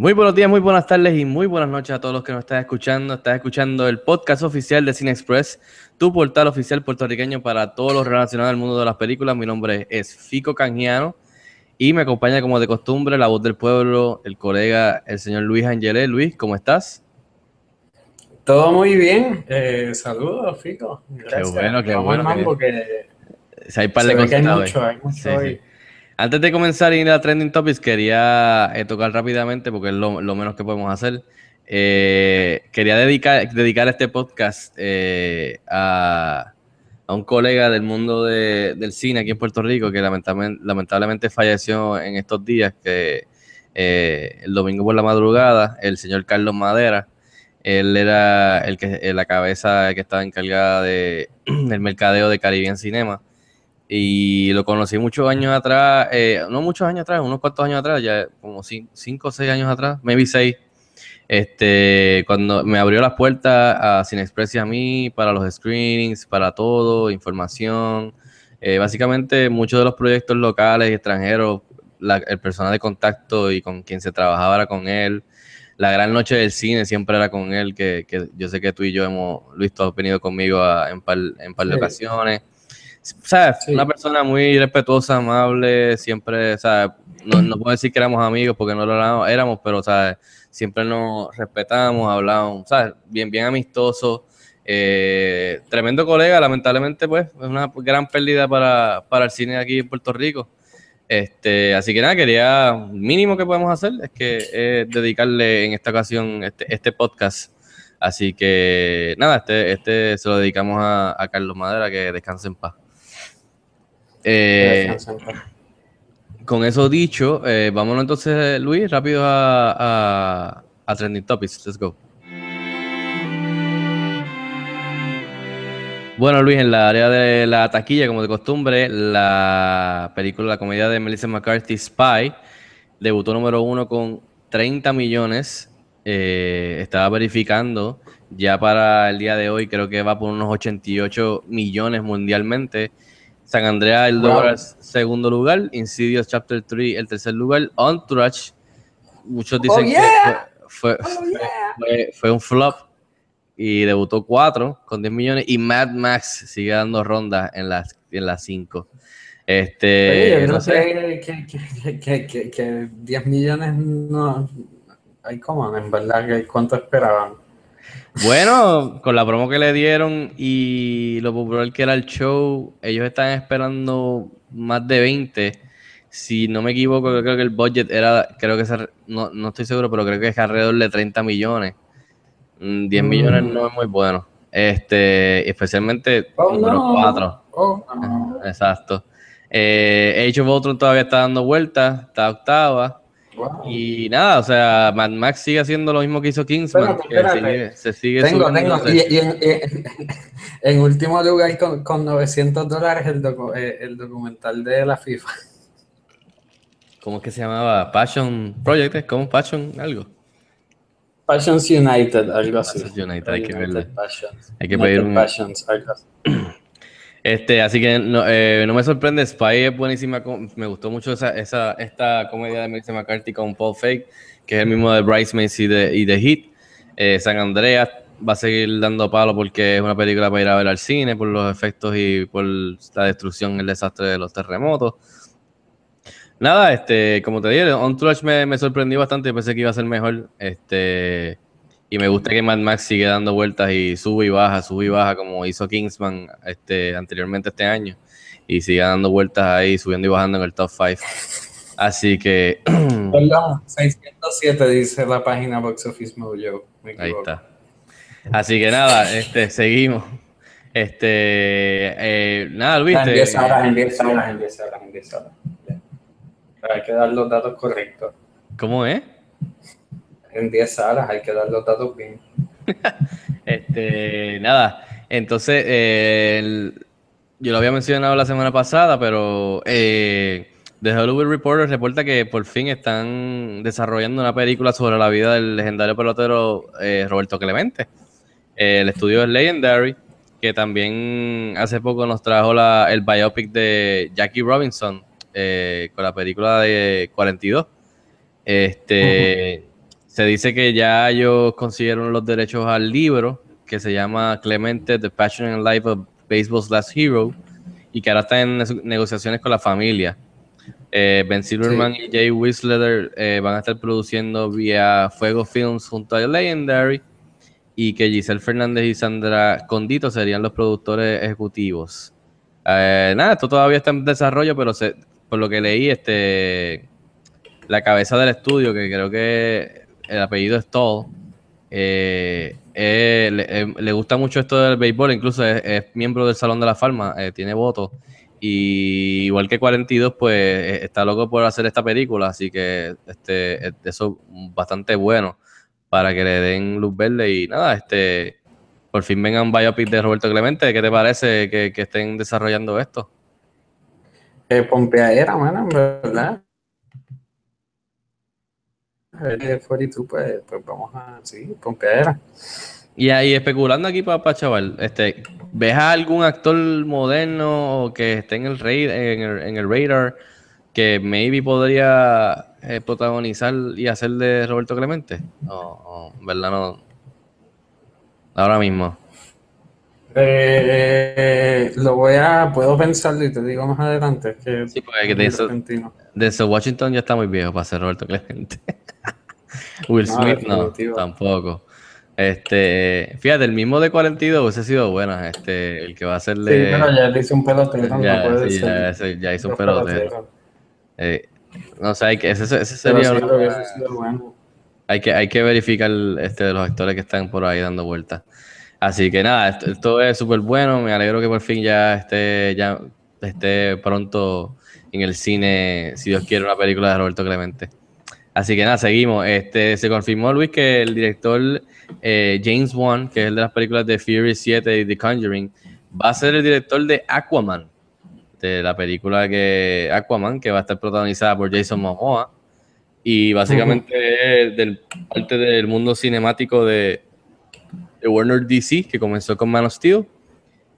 Muy buenos días, muy buenas tardes y muy buenas noches a todos los que nos están escuchando. Estás escuchando el podcast oficial de Cine Express, tu portal oficial puertorriqueño para todos los relacionados al mundo de las películas. Mi nombre es Fico Canjiano y me acompaña como de costumbre la voz del pueblo, el colega, el señor Luis Angelé. Luis, ¿cómo estás? Todo muy bien. Eh, saludos, Fico. Gracias. bueno, qué Vamos bueno que- que Si hay par de hay hoy. mucho, hay mucho Sí, hoy. sí. Antes de comenzar a ir a Trending Topics, quería eh, tocar rápidamente, porque es lo, menos que podemos hacer. Eh, quería dedicar, este podcast eh, a, un colega del mundo de- del cine aquí en Puerto Rico que lamentablemente, falleció en estos días, que eh, el domingo por la madrugada, el señor Carlos Madera. Él era el que, la cabeza que estaba encargada de, del mercadeo de Caribbean Cinema y lo conocí muchos años atrás, eh, no muchos años atrás, unos cuantos años atrás, ya como cin- cinco o seis años atrás, maybe seis, este, cuando me abrió las puertas a Cinexpress y a mí para los screenings, para todo, información, eh, básicamente muchos de los proyectos locales y extranjeros, la- el personal de contacto y con quien se trabajaba era con él. La gran noche del cine siempre era con él, que, que yo sé que tú y yo hemos, Luis, tú has venido conmigo a- en par, en par de Sí. ocasiones. Sí. una persona muy respetuosa, amable, siempre, o sea, no, no puedo decir que éramos amigos porque no lo éramos, pero, sea, siempre nos respetamos, hablamos, ¿sabes? Bien, bien amistoso. Eh, tremendo colega, lamentablemente, pues, es una gran pérdida para, para el cine aquí en Puerto Rico. Este, así que nada, quería, mínimo que podemos hacer es que eh, dedicarle en esta ocasión este, este podcast. Así que nada, este, este se lo dedicamos a, a Carlos Madera, que descanse en paz. Eh, con eso dicho, eh, vámonos entonces, Luis, rápido a, a, a Trending Topics. Let's go. Bueno, Luis, en la área de la taquilla, como de costumbre, la película, la comedia de Melissa McCarthy, Spy, debutó número uno con 30 millones. Eh, estaba verificando, ya para el día de hoy creo que va por unos 88 millones mundialmente. San Andrea, el Wow. segundo lugar. Insidious Chapter 3, el tercer lugar. Entourage, muchos dicen Oh, yeah. que fue, fue, Oh, yeah. fue- fue un flop y debutó 4 con 10 millones. Y Mad Max sigue dando rondas en las en las 5. Este, Oye, yo no sé. que, que, que, que, que, que 10 millones no. Hay como, en verdad, ¿cuánto esperaban? Bueno, con la promo que le dieron y lo popular que era el show, ellos están esperando más de 20. Si no me equivoco, yo creo que el budget era, creo que se- no, no estoy seguro, pero creo que es alrededor de 30 millones. Mm, 10 millones Mm. no es muy bueno. Este, especialmente Oh, número no. 4. Oh, no. Exacto. Eh, Age of Ultron todavía está dando vueltas, está octava. Wow. Y nada, o sea, Mad Max sigue haciendo lo mismo que hizo Kingsman. Espérate, espérate. sigue- se sigue Tengo, tengo. se- Y, y en, y- en último lugar, con, con 900 dólares, el, docu- eh, el documental de la FIFA. ¿Cómo es que se llamaba? Passion Project, ¿es? ¿cómo? Passion algo. Passions United, algo así. Passions United, hay que. Passions. Hay que pedir un- Passions, algo así. Este, así que no, eh, no me sorprende, Spy es buenísima, me gustó mucho esa, esta comedia de Melissa McCarthy con Paul Fake, que es el mismo de Bridesmaids y de, y de Hit. Eh, San Andreas va a seguir dando palo porque es una película para ir a ver al cine por los efectos y por la destrucción, el desastre de los terremotos. Nada, este, como te dije, Trash me, me sorprendió bastante, pensé que iba a ser mejor. Este, y me gusta que Mad Max sigue dando vueltas y sube y baja, sube y baja, como hizo Kingsman este, anteriormente este año. Y sigue dando vueltas ahí, subiendo y bajando en el top 5. Así que Perdón, 607 dice la página Box Office Mojo. Me ahí está. Así que nada, este, seguimos. Este, eh, nada, Luis. Te- 10 horas, en 10 horas, en 10 horas, en 10 horas. Ya. Pero hay que dar los datos correctos. ¿Cómo es? En 10 salas, hay que dar los datos bien. Este, nada, entonces, eh, el- yo lo había mencionado la semana pasada, pero eh, The Hollywood Reporter reporta que por fin están desarrollando una película sobre la vida del legendario pelotero eh, Roberto Clemente. Eh, el estudio es Legendary, que también hace poco nos trajo la- el biopic de Jackie Robinson eh, con la película de 42. Este, Se dice que ya ellos consiguieron los derechos al libro que se llama Clemente, The Passion and Life of Baseball's Last Hero y que ahora está en ne- negociaciones con la familia. Eh, ben Silverman y Jay Whistler eh, van a estar produciendo vía Fuego Films junto a Legendary y que Giselle Fernández y Sandra Condito serían los productores ejecutivos. Eh, nada, esto todavía está en desarrollo, pero se- por lo que leí, este, la cabeza del estudio, que creo que el apellido es Toll, eh, eh, le, eh, le gusta mucho esto del béisbol, incluso es, miembro del Salón de la Fama, tiene votos. Y igual que 42, pues está loco por hacer esta película, así que este, es- eso es bastante bueno para que le den luz verde y nada, este, por fin venga un biopic de Roberto Clemente. ¿Qué te parece que, estén desarrollando esto? Eh, Pompeadera, mano, en verdad. Eh, 42, pues, pues vamos a. Sí, Pompeadera. Y ahí especulando aquí para chaval, este, ¿ves a algún actor moderno o que esté en el, en el, en el radar que maybe podría eh, protagonizar y hacer de Roberto Clemente? O, o, en verdad no. Ahora mismo. Eh, lo voy a. Puedo pensarlo y te digo más adelante. Que Sí, porque de eso- repentino. Desde Washington ya está muy viejo para ser Roberto Clemente. Will No, Smith no, definitivo. tampoco. Este, fíjate, el mismo de 42 hubiese sido buena, este, el que va a Sí, hacerle. pero ya le hice un pelotero, no ya, puede sí, ser. ya, ese- ya hizo un pelotero. Eh, no sé, hay que, ese, ese sería sí, una sido bueno. hay que, hay que verificar este, de los actores que están por ahí dando vueltas. Así que nada, esto, esto es súper bueno. Me alegro que por fin ya esté, ya esté pronto en el cine, si Dios quiere, una película de Roberto Clemente. Así que nada, seguimos. Este, se confirmó, Luis, que el director eh, James Wan, que es el de las películas de Fury 7 y The Conjuring, va a ser el director de Aquaman, de la película que Aquaman, que va a estar protagonizada por Jason Momoa. Y básicamente es del, parte del mundo cinemático de, de Warner DC, que comenzó con Man of Steel.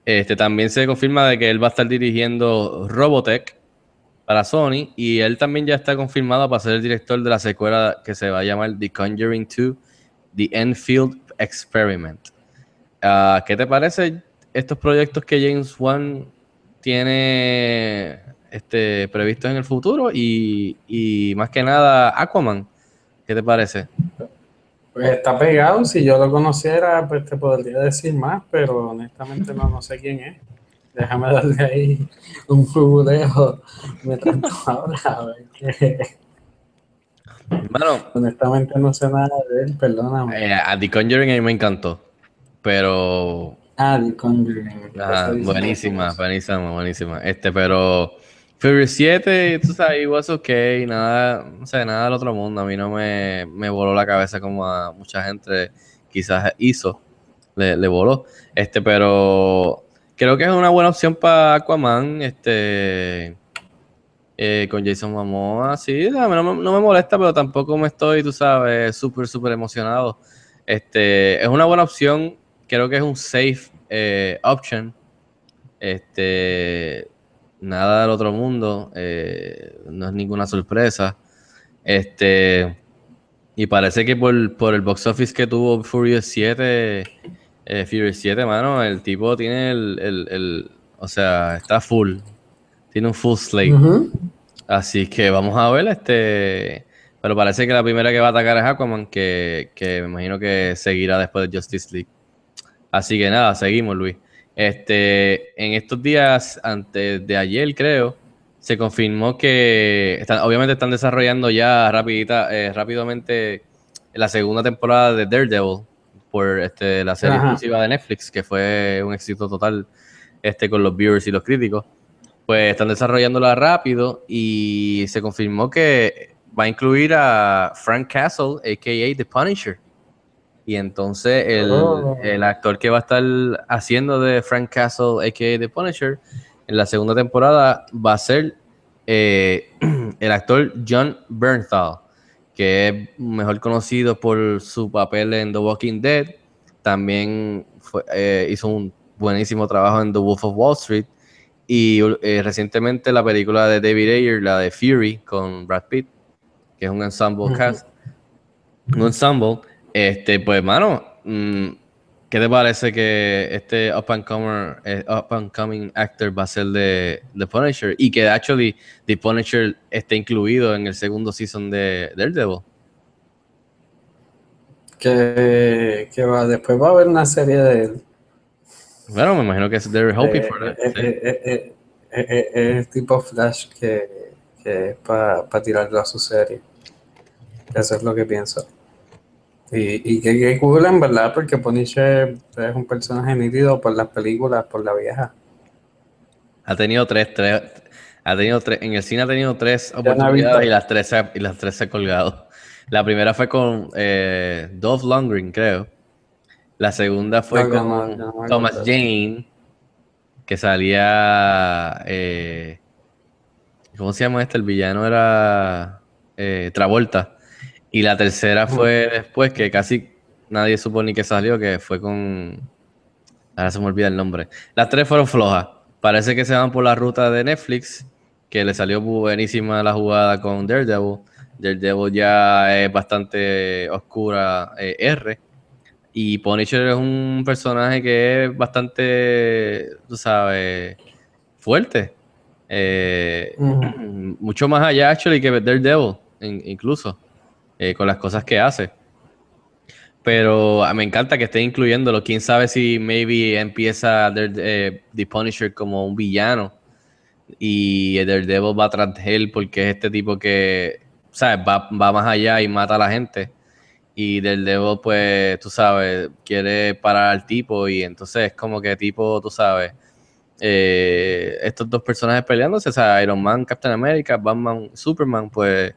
Este, también se confirma de que él va a estar dirigiendo Robotech para Sony y él también ya está confirmado para ser el director de la secuela que se va a llamar The Conjuring 2, The Enfield Experiment. Ah, ¿Qué te parece estos proyectos que James Wan tiene este, previstos en el futuro? Y, y más que nada, Aquaman. ¿Qué te parece? Pues está pegado, si yo lo conociera, pues te podría decir más, pero honestamente no, no sé quién es. Déjame darle ahí un googleo mientras tú hablas, a ver que Bueno, honestamente no sé nada de él, perdóname. eh, a The Conjuring a mí me encantó. Pero Ah, The Conjuring. Dice buenísima, buenísima, buenísima. Este, pero Fury 7, tú sabes, was ok, nada, no sé, nada del otro mundo. A mí no me, me voló la cabeza como a mucha gente quizás hizo, le, le voló. Este, pero creo que es una buena opción para Aquaman, este, eh, con Jason Momoa, sí, no me molesta, pero tampoco me estoy, tú sabes, súper, súper emocionado. Este, es una buena opción, creo que es un safe eh, option. Este, nada del otro mundo, eh, no es ninguna sorpresa. Este, y parece que por, por el box office que tuvo Furious 7, eh, Furious 7, mano, el tipo tiene el, el- el- o sea, está full, tiene un full slate. Así que vamos a ver, este. Pero parece que la primera que va a atacar es Aquaman, que, que me imagino que seguirá después de Justice League. Así que nada, seguimos, Luis. Este, en estos días, antes de ayer, creo, se confirmó que están, obviamente están desarrollando ya rapidita, eh, rápidamente la segunda temporada de Daredevil por este, la serie Ajá. exclusiva de Netflix, que fue un éxito total este, con los viewers y los críticos pues están desarrollándola rápido y se confirmó que va a incluir a Frank Castle, a.k.a. The Punisher. Y entonces el, Oh. el actor que va a estar haciendo de Frank Castle, a.k.a. The Punisher, en la segunda temporada va a ser eh, el actor John Bernthal, que es mejor conocido por su papel en The Walking Dead. También fue- eh, hizo un buenísimo trabajo en The Wolf of Wall Street. Y eh, recientemente la película de David Ayer, la de Fury, con Brad Pitt, que es un ensemble cast. Un ensemble. Este, pues, mano, mm, ¿qué te parece que este up and, comer, eh, up and coming actor va a ser de The Punisher? Y que actually The Punisher esté incluido en el segundo season de Daredevil. Que, que va, después va a haber una serie de él. Bueno, me imagino que es they're hoping Eh, for that. eh, sí. eh, eh, eh, el tipo Flash que, que es para tirarlo a su serie. Eso es lo que pienso. Y, y que, cool en verdad, porque Punisher es un personaje nítido por las películas, por la vieja. Ha tenido tres, tres, ha tenido tres, en el cine ha tenido tres oportunidades y las tres, se- y las tres se ha colgado. La primera fue con eh, Dolph Lundgren, creo. La segunda fue No, con no- no Thomas. Jane, que salía, eh, ¿cómo se llama este? El villano era eh, Travolta. Y la tercera fue después, que casi nadie supo ni que salió, que fue con... Ahora se me olvida el nombre. Las tres fueron flojas. Parece que se van por la ruta de Netflix, que le salió buenísima la jugada con Daredevil. Daredevil ya es bastante oscura eh, R. Y Punisher es un personaje que es bastante, tú sabes, fuerte. Eh, mucho más allá, actually, que Daredevil, in- incluso, eh, con las cosas que hace. Pero ah, me encanta que esté incluyéndolo. Quién sabe si maybe empieza eh, The Punisher como un villano y Daredevil va tras él porque es este tipo que, ¿sabes? Va, va más allá y mata a la gente. Y Daredevil, pues, tú sabes, quiere parar al tipo y entonces es como que tipo, tú sabes, eh, estos dos personajes peleándose, o sea, Iron Man, Captain America, Batman, Superman, pues,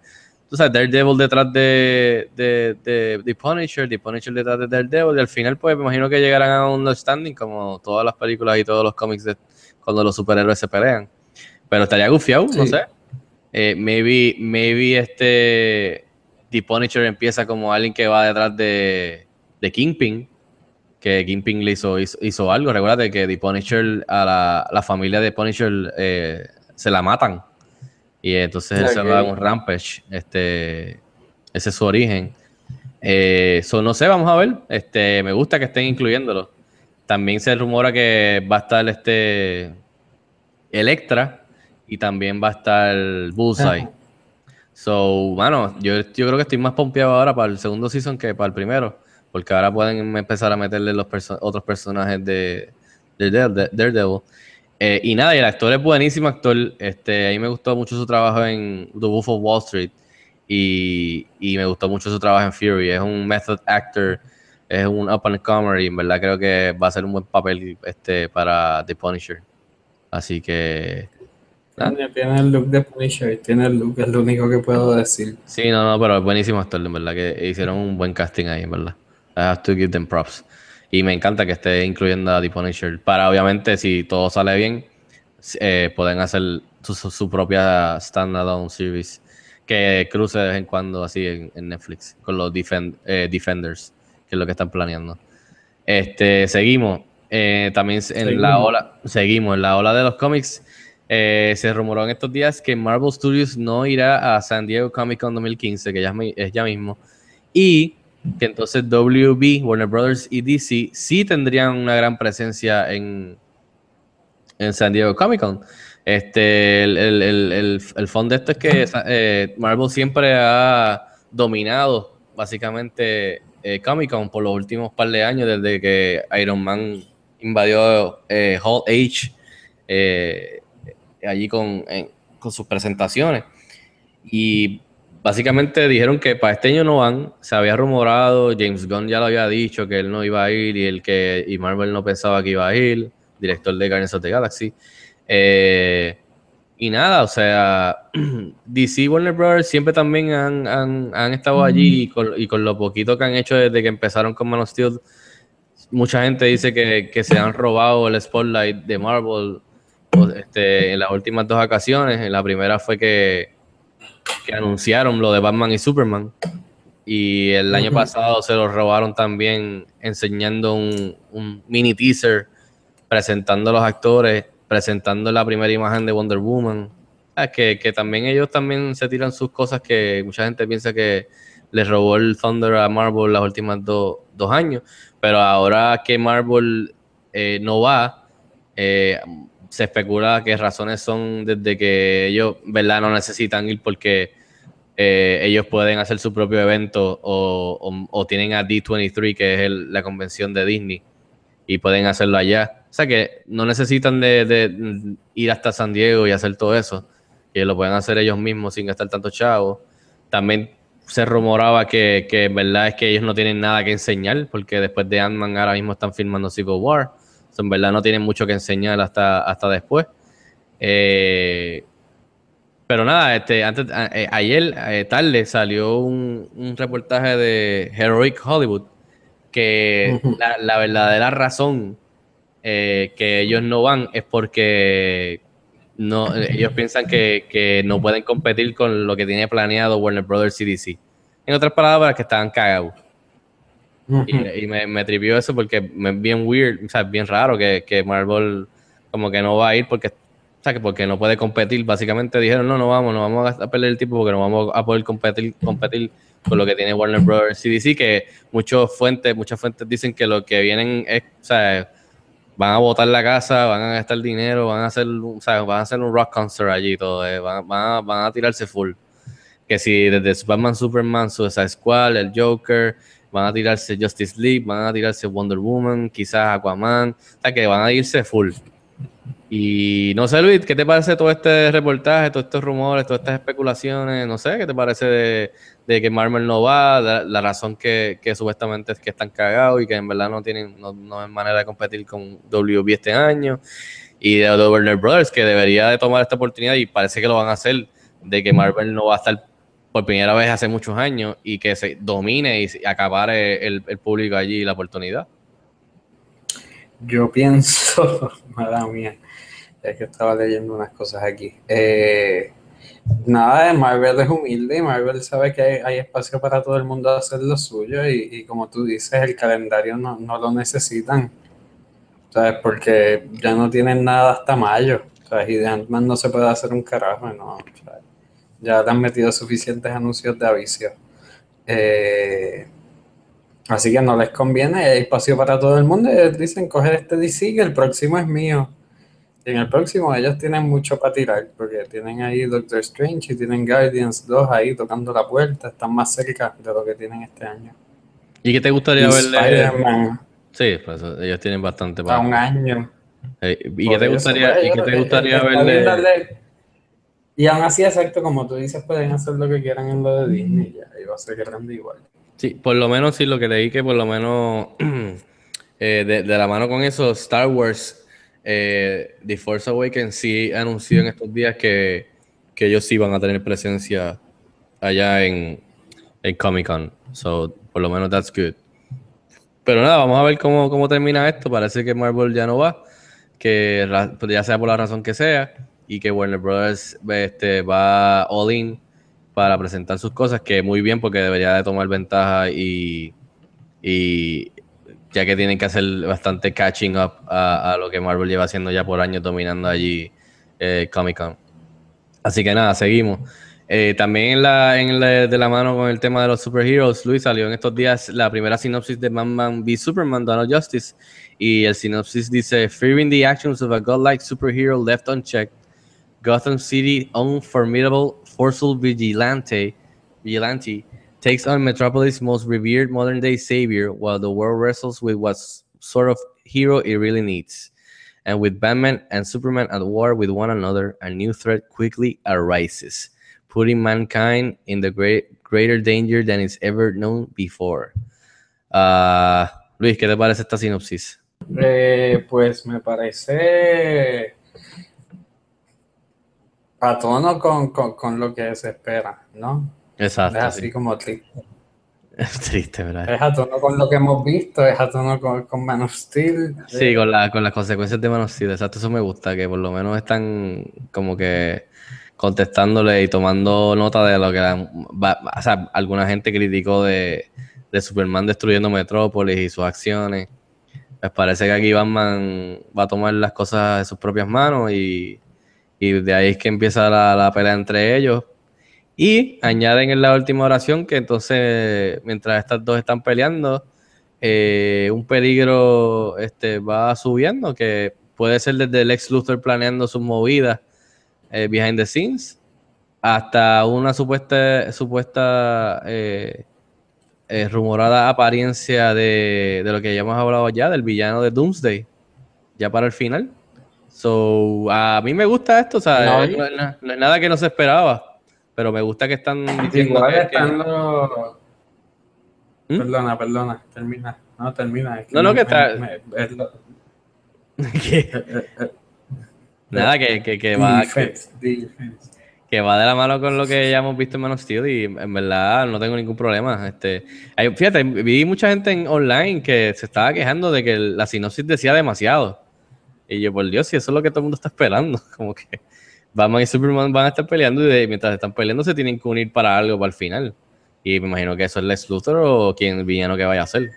tú sabes, Daredevil detrás de, de, de, de Punisher, The Punisher detrás de Daredevil, y al final, pues, me imagino que llegarán a un understanding como todas las películas y todos los cómics de cuando los superhéroes se pelean. Pero estaría gufiado, no Sí. sé. Eh, maybe, maybe este The Punisher empieza como alguien que va detrás de, de Kingpin, que Kingpin le hizo, hizo, hizo algo. Recuerda que The Punisher, a la, la familia de Punisher eh, se la matan. Y entonces él se va a un rampage. Este, ese es su origen. Eh, so, no sé, vamos a ver. Este, me gusta que estén incluyéndolo. También se rumora que va a estar este Electra y también va a estar Bullseye. So, mano, yo, yo creo que estoy más pompeado ahora para el segundo season que para el primero. Porque ahora pueden empezar a meterle los perso- otros personajes de, de Dare- de Daredevil. Eh, y nada, y el actor es buenísimo actor. Este, a mí me gustó mucho su trabajo en The Wolf of Wall Street. Y, y me gustó mucho su trabajo en Fury. Es un method actor, es un up and comer. Y en verdad creo que va a ser un buen papel este, para The Punisher. Así que. Tiene, tiene el look de Punisher, tiene el look, es lo único que puedo decir. Sí, no, no, pero es buenísimo actor, en verdad, que hicieron un buen casting ahí, en verdad. I have to give them props. Y me encanta que esté incluyendo a The Punisher. Para, obviamente, si todo sale bien, eh, pueden hacer su, su- propia standalone series que cruce de vez en cuando así en, en Netflix con los Defend- eh, Defenders, que es lo que están planeando. Este, seguimos. Eh, también en la Seguimos. ola, seguimos en la ola de los cómics. Eh, se rumoró en estos días que Marvel Studios no irá a San Diego Comic Con 2015, que ya es, es ya mismo, y que entonces WB, Warner Brothers y DC sí tendrían una gran presencia en, en San Diego Comic Con. Este, el, el, el, el, fondo de esto es que eh, Marvel siempre ha dominado básicamente eh, Comic Con por los últimos par de años, desde que Iron Man invadió eh, Hall H eh, allí con, en- con sus presentaciones. Y básicamente dijeron que para este año no van. Se había rumorado, James Gunn ya lo había dicho que él no iba a ir y el que y Marvel no pensaba que iba a ir, director de Guardians of the Galaxy. Eh, y nada, o sea, DC y Warner Brothers siempre también han, han, han estado allí y con, y con, lo poquito que han hecho desde que empezaron con Man of Steel, mucha gente dice que, que se han robado el spotlight de Marvel este, en las últimas dos ocasiones. En la primera fue que, que anunciaron lo de Batman y Superman. Y el año pasado se lo robaron también enseñando un, un mini teaser presentando a los actores presentando la primera imagen de Wonder Woman. que, que, también ellos también se tiran sus cosas que mucha gente piensa que les robó el Thunder a Marvel los últimos dos años. Pero ahora que Marvel eh, no va, eh, se especula que razones son desde que ellos, ¿verdad? No necesitan ir porque eh, ellos pueden hacer su propio evento o, tienen a D23, que es la convención de Disney, y pueden hacerlo allá. O sea que no necesitan de, ir hasta San Diego y hacer todo eso. Que lo pueden hacer ellos mismos sin gastar tanto chavo. También se rumoraba que, que, en verdad es que ellos no tienen nada que enseñar, porque después de Ant-Man ahora mismo están filmando Civil War. En verdad no tienen mucho que enseñar hasta, hasta después. Eh, pero nada, este, antes, eh, ayer eh, tarde salió un, un, reportaje de Heroic Hollywood que la, la verdadera razón eh, que ellos no van es porque no, ellos piensan que, no pueden competir con lo que tiene planeado Warner Brothers CDC. En otras palabras, que estaban cagados. Y, me, me tripió eso porque es bien weird, o sea, es bien raro que, que, Marvel como que no va a ir porque, o sea, que porque no puede competir. Básicamente dijeron, no, no vamos, no vamos a perder el tiempo porque no vamos a poder competir, competir con lo que tiene Warner Brothers CDC, que muchas fuentes, muchas fuentes dicen que lo que vienen es, o sea, van a botar la casa, van a gastar dinero, van a hacer, o sea, van a hacer un rock concert allí y todo, eh, van, van, a, van, a, tirarse full. Que si desde Batman, Superman, Suicide Squad, el Joker, van a tirarse Justice League, van a tirarse Wonder Woman, quizás Aquaman, o que van a irse full. Y no sé, Luis, ¿qué te parece todo este reportaje, todos estos rumores, todas estas especulaciones? No sé, ¿qué te parece de, que Marvel no va, la, razón que, supuestamente es que están cagados y que en verdad no tienen, no, no hay manera de competir con WB este año, y de, de Warner Brothers, que debería de tomar esta oportunidad y parece que lo van a hacer, de que Marvel no va a estar por primera vez hace muchos años y que se domine y acapare el, público allí la oportunidad. Yo pienso, madre mía, es que estaba leyendo unas cosas aquí. Eh, Nada, Marvel es humilde y Marvel sabe que hay, espacio para todo el mundo hacer lo suyo y, como tú dices, el calendario no, lo necesitan. ¿Sabes? Porque ya no tienen nada hasta mayo. ¿sabes? Y de ant no se puede hacer un carajo, ¿no? Ya te han metido suficientes anuncios de aviso. Eh, así que no les conviene, hay espacio para todo el mundo. Ellos dicen, coger este DC que el próximo es mío en el próximo ellos tienen mucho para tirar, porque tienen ahí Doctor Strange y tienen Guardians 2 ahí tocando la puerta, están más cerca de lo que tienen este año. ¿Y qué te gustaría verle? Sí, pues ellos tienen bastante para... un año. ¿Y qué te gustaría, ¿y qué te gustaría verle? Y aún así, exacto, como tú dices, pueden hacer lo que quieran en lo de Disney, ya, y va a ser grande igual. Sí, por lo menos sí, lo que leí que por lo menos eh, de, de la mano con eso, Star Wars eh, The Force Awakens sí anunció en estos días que, que, ellos sí van a tener presencia allá en, en Comic Con. So, por lo menos that's good. Pero nada, vamos a ver cómo, cómo termina esto. Parece que Marvel ya no va, que pues ya sea por la razón que sea, y que Warner Brothers este, va all in para presentar sus cosas, que muy bien porque debería de tomar ventaja y, ya que tienen que hacer bastante catching up a, lo que Marvel lleva haciendo ya por años dominando allí eh, Comic Con. Así que nada, seguimos. Eh, también en la, en de la mano con el tema de los superheroes, Luis salió en estos días la primera sinopsis de Man-Man v Superman, of Justice. Y el sinopsis dice: Fearing the actions of a godlike superhero left unchecked, Gotham City own formidable, forceful vigilante, vigilante takes on Metropolis' most revered modern day savior while the world wrestles with what sort of hero it really needs. And with Batman and Superman at war with one another, a new threat quickly arises, putting mankind in the great, greater danger than it's ever known before. Uh, Luis, ¿qué te parece esta sinopsis? Eh, pues me parece a tono con, con, con lo que se espera, ¿no? Exacto. Es así sí. como triste. Es triste, ¿verdad? Es a tono con lo que hemos visto, es a tono con, con Man of Steel. Sí, con, la, con las consecuencias de Man of Steel, exacto, eso me gusta, que por lo menos están como que contestándole y tomando nota de lo que la- va- o sea, alguna gente criticó de, de Superman destruyendo Metrópolis y sus acciones. Pues parece que aquí Batman va a tomar las cosas en sus propias manos y, y de ahí es que empieza la, la pelea entre ellos. Y añaden en la última oración que entonces, mientras estas dos están peleando, eh, un peligro este, va subiendo, que puede ser desde el ex Luthor planeando sus movidas eh, behind the scenes, hasta una supuesta, supuesta eh, rumorada apariencia de, de lo que ya hemos hablado ya, del villano de Doomsday, ya para el final. So, a mí me gusta esto, o sea, No, no, es na- no es nada que no se esperaba, pero me gusta que están diciendo Igual que- que- están los... ¿Mm? Perdona, perdona, termina. No, termina. es No, no, me- que está- me- me- es lo- que- nada, que, que, que va, que, defense, defense. que va de la mano con lo que ya hemos visto en Man of Steel y en verdad no tengo ningún problema. Este, fíjate, vi mucha gente en online que se estaba quejando de que la sinopsis decía demasiado. Y yo, por Dios, si eso es lo que todo el mundo está esperando, como que Batman y Superman van a estar peleando y de- mientras están peleando se tienen que unir para algo para el final. Y me imagino que eso es Lex Luthor o quien el villano que vaya a ser.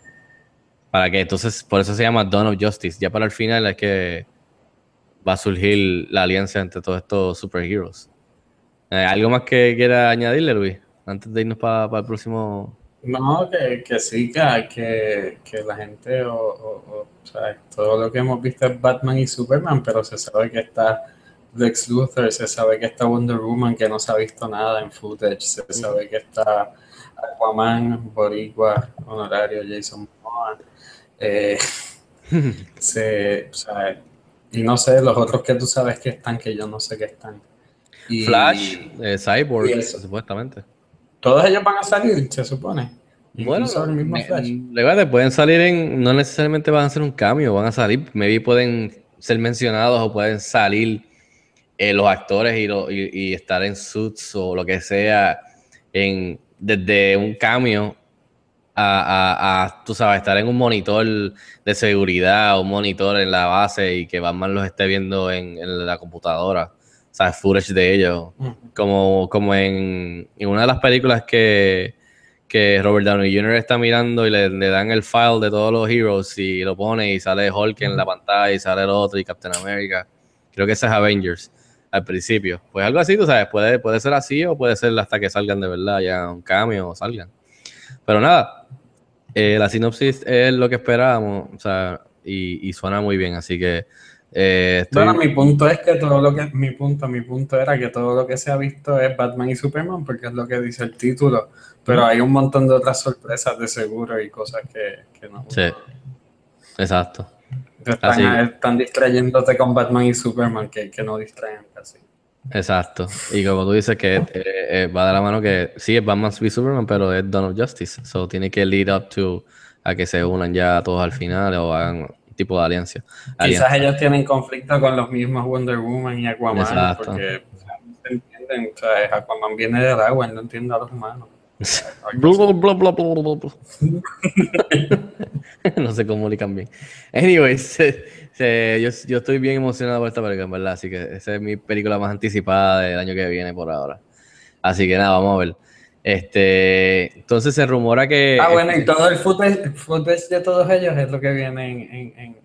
Para que entonces, por eso se llama Dawn of Justice. Ya para el final es que va a surgir la alianza entre todos estos superheroes. Eh, ¿Algo más que quiera añadirle, Luis? Antes de irnos para el próximo. No, que, que sí, que, que, la gente, o, o- o, o sea, todo lo que hemos visto es Batman y Superman, pero se sabe que está Lex Luthor, se sabe que está Wonder Woman, que no se ha visto nada en footage, se sabe que está Aquaman, Boricua, Honorario, Jason Momoa, eh, se, o sea, y no sé, los otros que tú sabes que están, que yo no sé que están. Y Flash, eh, Cyborg, y supuestamente. Todos ellos van a salir, se supone. Bueno, el mismo me- Flash. pueden salir en. No necesariamente van a hacer un cambio, van a salir. Maybe pueden ser mencionados o pueden salir eh, los actores y, lo- y- y estar en suits o lo que sea, en, desde un cambio a, a- a, tú sabes, estar en un monitor de seguridad o un monitor en la base y que Batman los esté viendo en, en la computadora. Sea, footage de ellos. Como, como en, en una de las películas que, que Robert Downey Jr. está mirando y le, le dan el file de todos los heroes y lo pone y sale Hulk en la pantalla y sale el otro y Captain America. Creo que ese es Avengers al principio. Pues algo así, tú sabes, puede, puede ser así o puede ser hasta que salgan de verdad, ya un cambio o salgan. Pero nada, eh, la sinopsis es lo que esperábamos, o sea, y, y suena muy bien, así que eh, estoy... Bueno, mi punto es que todo lo que, mi punto, mi punto era que todo lo que se ha visto es Batman y Superman, porque es lo que dice el título, pero hay un montón de otras sorpresas de seguro y cosas que, que no. Sí, exacto. Están, Así. están distrayéndote con Batman y Superman que, que no distraen casi. Exacto. Y como tú dices que eh, eh, va de la mano que sí es Batman v Superman, pero es Dawn of Justice. So tiene que lead up to a que se unan ya todos al final o hagan tipo de alianza. Quizás ellos tienen conflicto con los mismos Wonder Woman y Aquaman, Exacto. porque o sea, no se entienden. O sea, Aquaman viene del agua, él no entiende a los humanos. Bla, bla, bla, bla, bla, bla, bla. no se comunican bien. Anyways, yo, yo estoy bien emocionado por esta película, en verdad. Así que esa es mi película más anticipada del año que viene por ahora. Así que nada, vamos a ver. Este, entonces se rumora que. Ah, bueno, y todo el footage, footage de todos ellos es lo que viene en. en, en, en-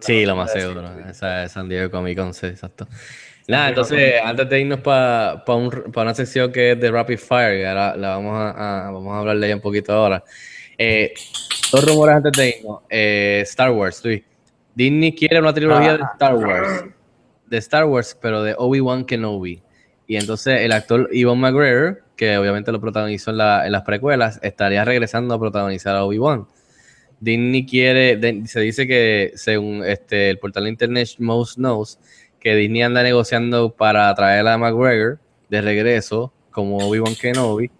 Sí, lo más de seguro. Esa es San Diego Comic Con, sí, exacto. Nada, entonces, antes de irnos para una sección que es de Rapid Fire, que ahora la vamos a, a- vamos a hablar de ella un poquito ahora. Eh, dos rumores antes de irnos. Eh, Star Wars, Luis. Disney quiere una trilogía de Ah. Star Wars. De Star Wars, pero de Obi-Wan Kenobi. Y entonces el actor Ewan McGregor, que obviamente lo protagonizó en, la- en las precuelas, estaría regresando a protagonizar a Obi-Wan. Disney quiere, de- se dice que según este, el portal de internet Most Knows, que Disney anda negociando para traer a McGregor de regreso como Obi-Wan Kenobi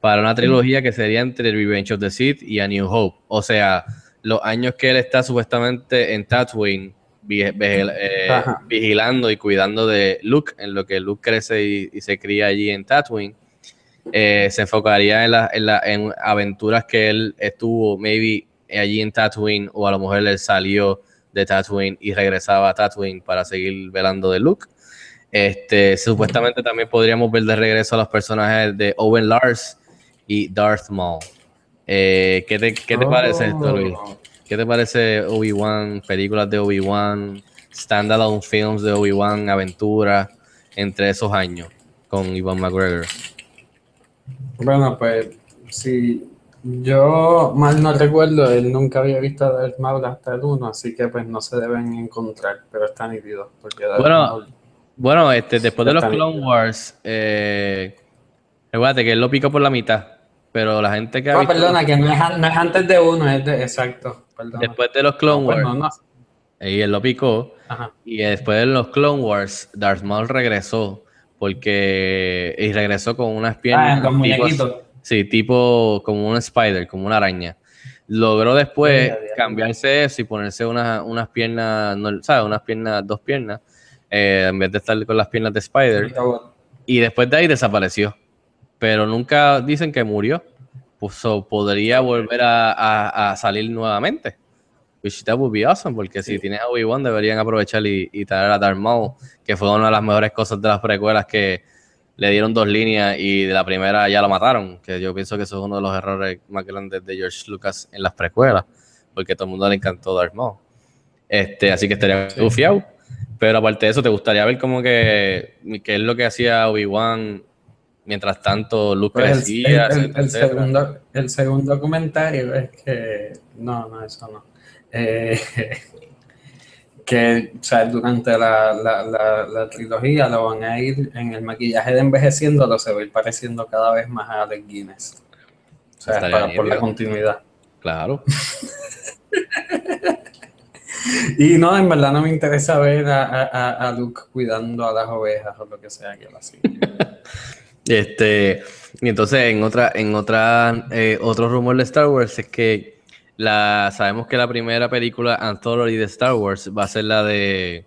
para una trilogía que sería entre Revenge of the Sith y A New Hope. O sea, los años que él está supuestamente en Tatooine eh, vigilando y cuidando de Luke, en lo que Luke crece y, y se cría allí en Tatooine. Eh, se enfocaría en, la- en, la- en aventuras que él estuvo, maybe allí en Tatooine, o a lo mejor él salió de Tatooine y regresaba a Tatooine para seguir velando de Luke. Este, supuestamente también podríamos ver de regreso a los personajes de Owen Lars y Darth Maul. Eh, ¿qué, te, qué te parece esto, Luis? Oh. ¿Qué te parece Obi-Wan, películas de Obi-Wan, standalone films de Obi-Wan, aventuras entre esos años con Ivan McGregor? Bueno, pues si yo mal no recuerdo, él nunca había visto Darth Maul hasta el 1, así que pues no se deben encontrar, pero está nítido. Porque Darth Bueno, Maul- Bueno, este, después de los. Clone Wars, eh, recuérdate que él lo picó por la mitad, pero la gente que ha Ah, visto- perdona, que no es, an- no es antes de uno, es de, exacto. Perdona. después de los Clone No, pues, Wars, no, no. y él lo picó, Ajá. Y después de los Clone Wars, Darth Maul regresó porque y regresó con unas Ah, piernas en los tipo- sí, tipo como un spider, como una araña. Logró después cambiarse eso y ponerse unas, unas piernas, no, ¿sabes? Unas piernas, dos piernas, eh, en vez de estar con las piernas de spider. Y después de ahí desapareció. Pero nunca dicen que murió. Pues so, podría volver a, a- a salir nuevamente. Which that would be awesome, porque si tienes a Obi-Wan deberían aprovechar y, y traer a Darth Maul, que fue una de las mejores cosas de las precuelas que le dieron dos líneas y de la primera ya lo mataron, que yo pienso que eso es uno de los errores más grandes de George Lucas en las precuelas, porque a todo el mundo le encantó Darth Maul. Este, así que estaría gufiado. Pero aparte de eso, ¿te gustaría ver como que qué es lo que hacía Obi-Wan mientras tanto Luke Pues crecía? el- el- el segundo, el segundo comentario es que. No, no, eso no. Eh, que o sea, durante la, la, la, la trilogía lo van a ir en el maquillaje de envejeciéndolo, se va a ir pareciendo cada vez más a Alex Guinness. O sea, para, bien, por la continuidad. Claro. Y no, en verdad no me interesa ver a, a, a- a Luke cuidando a las ovejas o lo que sea que él hacía. Este, y entonces en otra, en otra, eh, otro rumor de Star Wars es que la, sabemos que la primera película anthology de Star Wars va a ser la de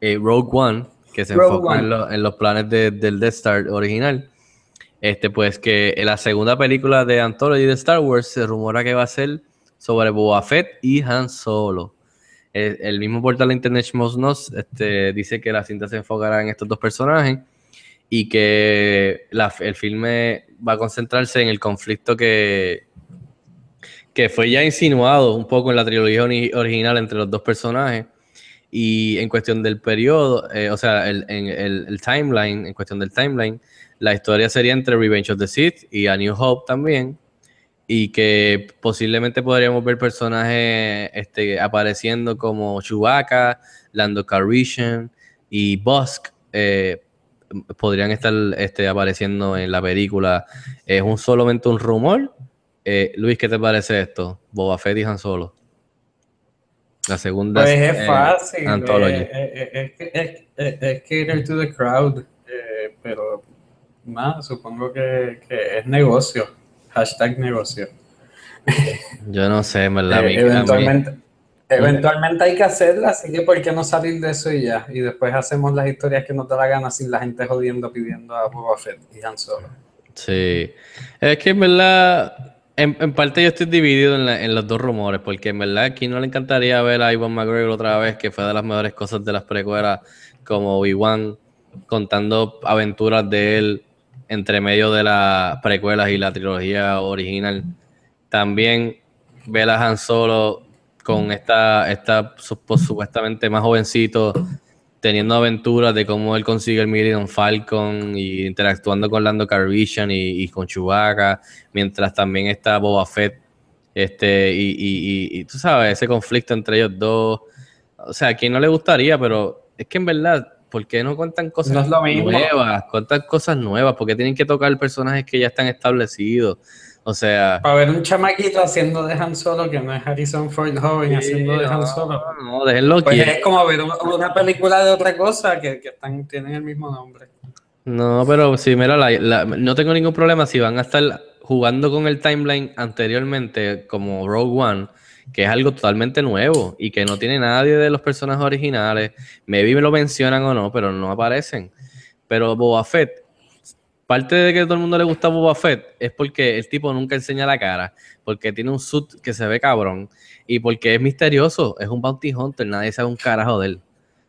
eh, Rogue One, que se Rogue enfoca en, lo- en los planes de- del Death Star original. Este, pues que la segunda película de anthology de Star Wars se rumora que va a ser sobre Boba Fett y Han Solo. El, el mismo portal de Internet Nos este, dice que la cinta se enfocará en estos dos personajes y que la- el filme va a concentrarse en el conflicto que, que fue ya insinuado un poco en la trilogía ori- original entre los dos personajes. Y en cuestión del periodo, eh, o sea, el, en el, el timeline, en cuestión del timeline, la historia sería entre Revenge of the Sith y A New Hope también. Y que posiblemente podríamos ver personajes este, apareciendo como Chewbacca, Lando Calrissian y Busk. eh, podrían estar este, apareciendo en la película. Es un solamente un rumor. Eh, Luis, ¿qué te parece esto? Boba Fett y Han Solo. La segunda Pues es eh, fácil. Eh, Es, que- es, es, cater to the crowd. pero nada, supongo que, que es negocio. Hashtag negocio. Yo no sé, verdad. eventualmente, eventualmente hay que hacerla, así que ¿por qué no salir de eso y ya? Y después hacemos las historias que nos da la gana sin la gente jodiendo pidiendo a Boba Fett y Han Solo. Sí. Es que en verdad, en, parte yo estoy dividido en, la- en los dos rumores, porque en verdad aquí no le encantaría ver a Ivan McGregor otra vez, que fue de las mejores cosas de las precuelas, como Obi-Wan contando aventuras de él entre medio de las precuelas y la trilogía original. También ver a Han Solo con esta, esta sup- supuestamente más jovencito, teniendo aventuras de cómo él consigue el Millennium Falcon y interactuando con Lando Calrissian y, y con Chewbacca, mientras también está Boba Fett, este, y, y- y- y tú sabes, ese conflicto entre ellos dos. O sea, a quien no le gustaría, pero es que en verdad, ¿por qué no cuentan cosas No es lo mismo. nuevas? Cuentan cosas nuevas, porque tienen que tocar personajes que ya están establecidos. O sea, Para ver un chamaquito haciendo de Han Solo que no es Harrison Ford joven haciendo de Han Solo. no, déjenlo Pues quieto. es como ver un- una película de otra cosa que, que están, tienen el mismo nombre. No, pero sí, mira, la- la- no tengo ningún problema si van a estar jugando con el timeline anteriormente, como Rogue One, que es algo totalmente nuevo y que no tiene nadie de los personajes originales. Maybe me lo mencionan o no, pero no aparecen. Pero Boba Fett, parte de que a todo el mundo le gusta Boba Fett es porque el tipo nunca enseña la cara, porque tiene un suit que se ve cabrón y porque es misterioso, es un bounty hunter, nadie sabe un carajo de él.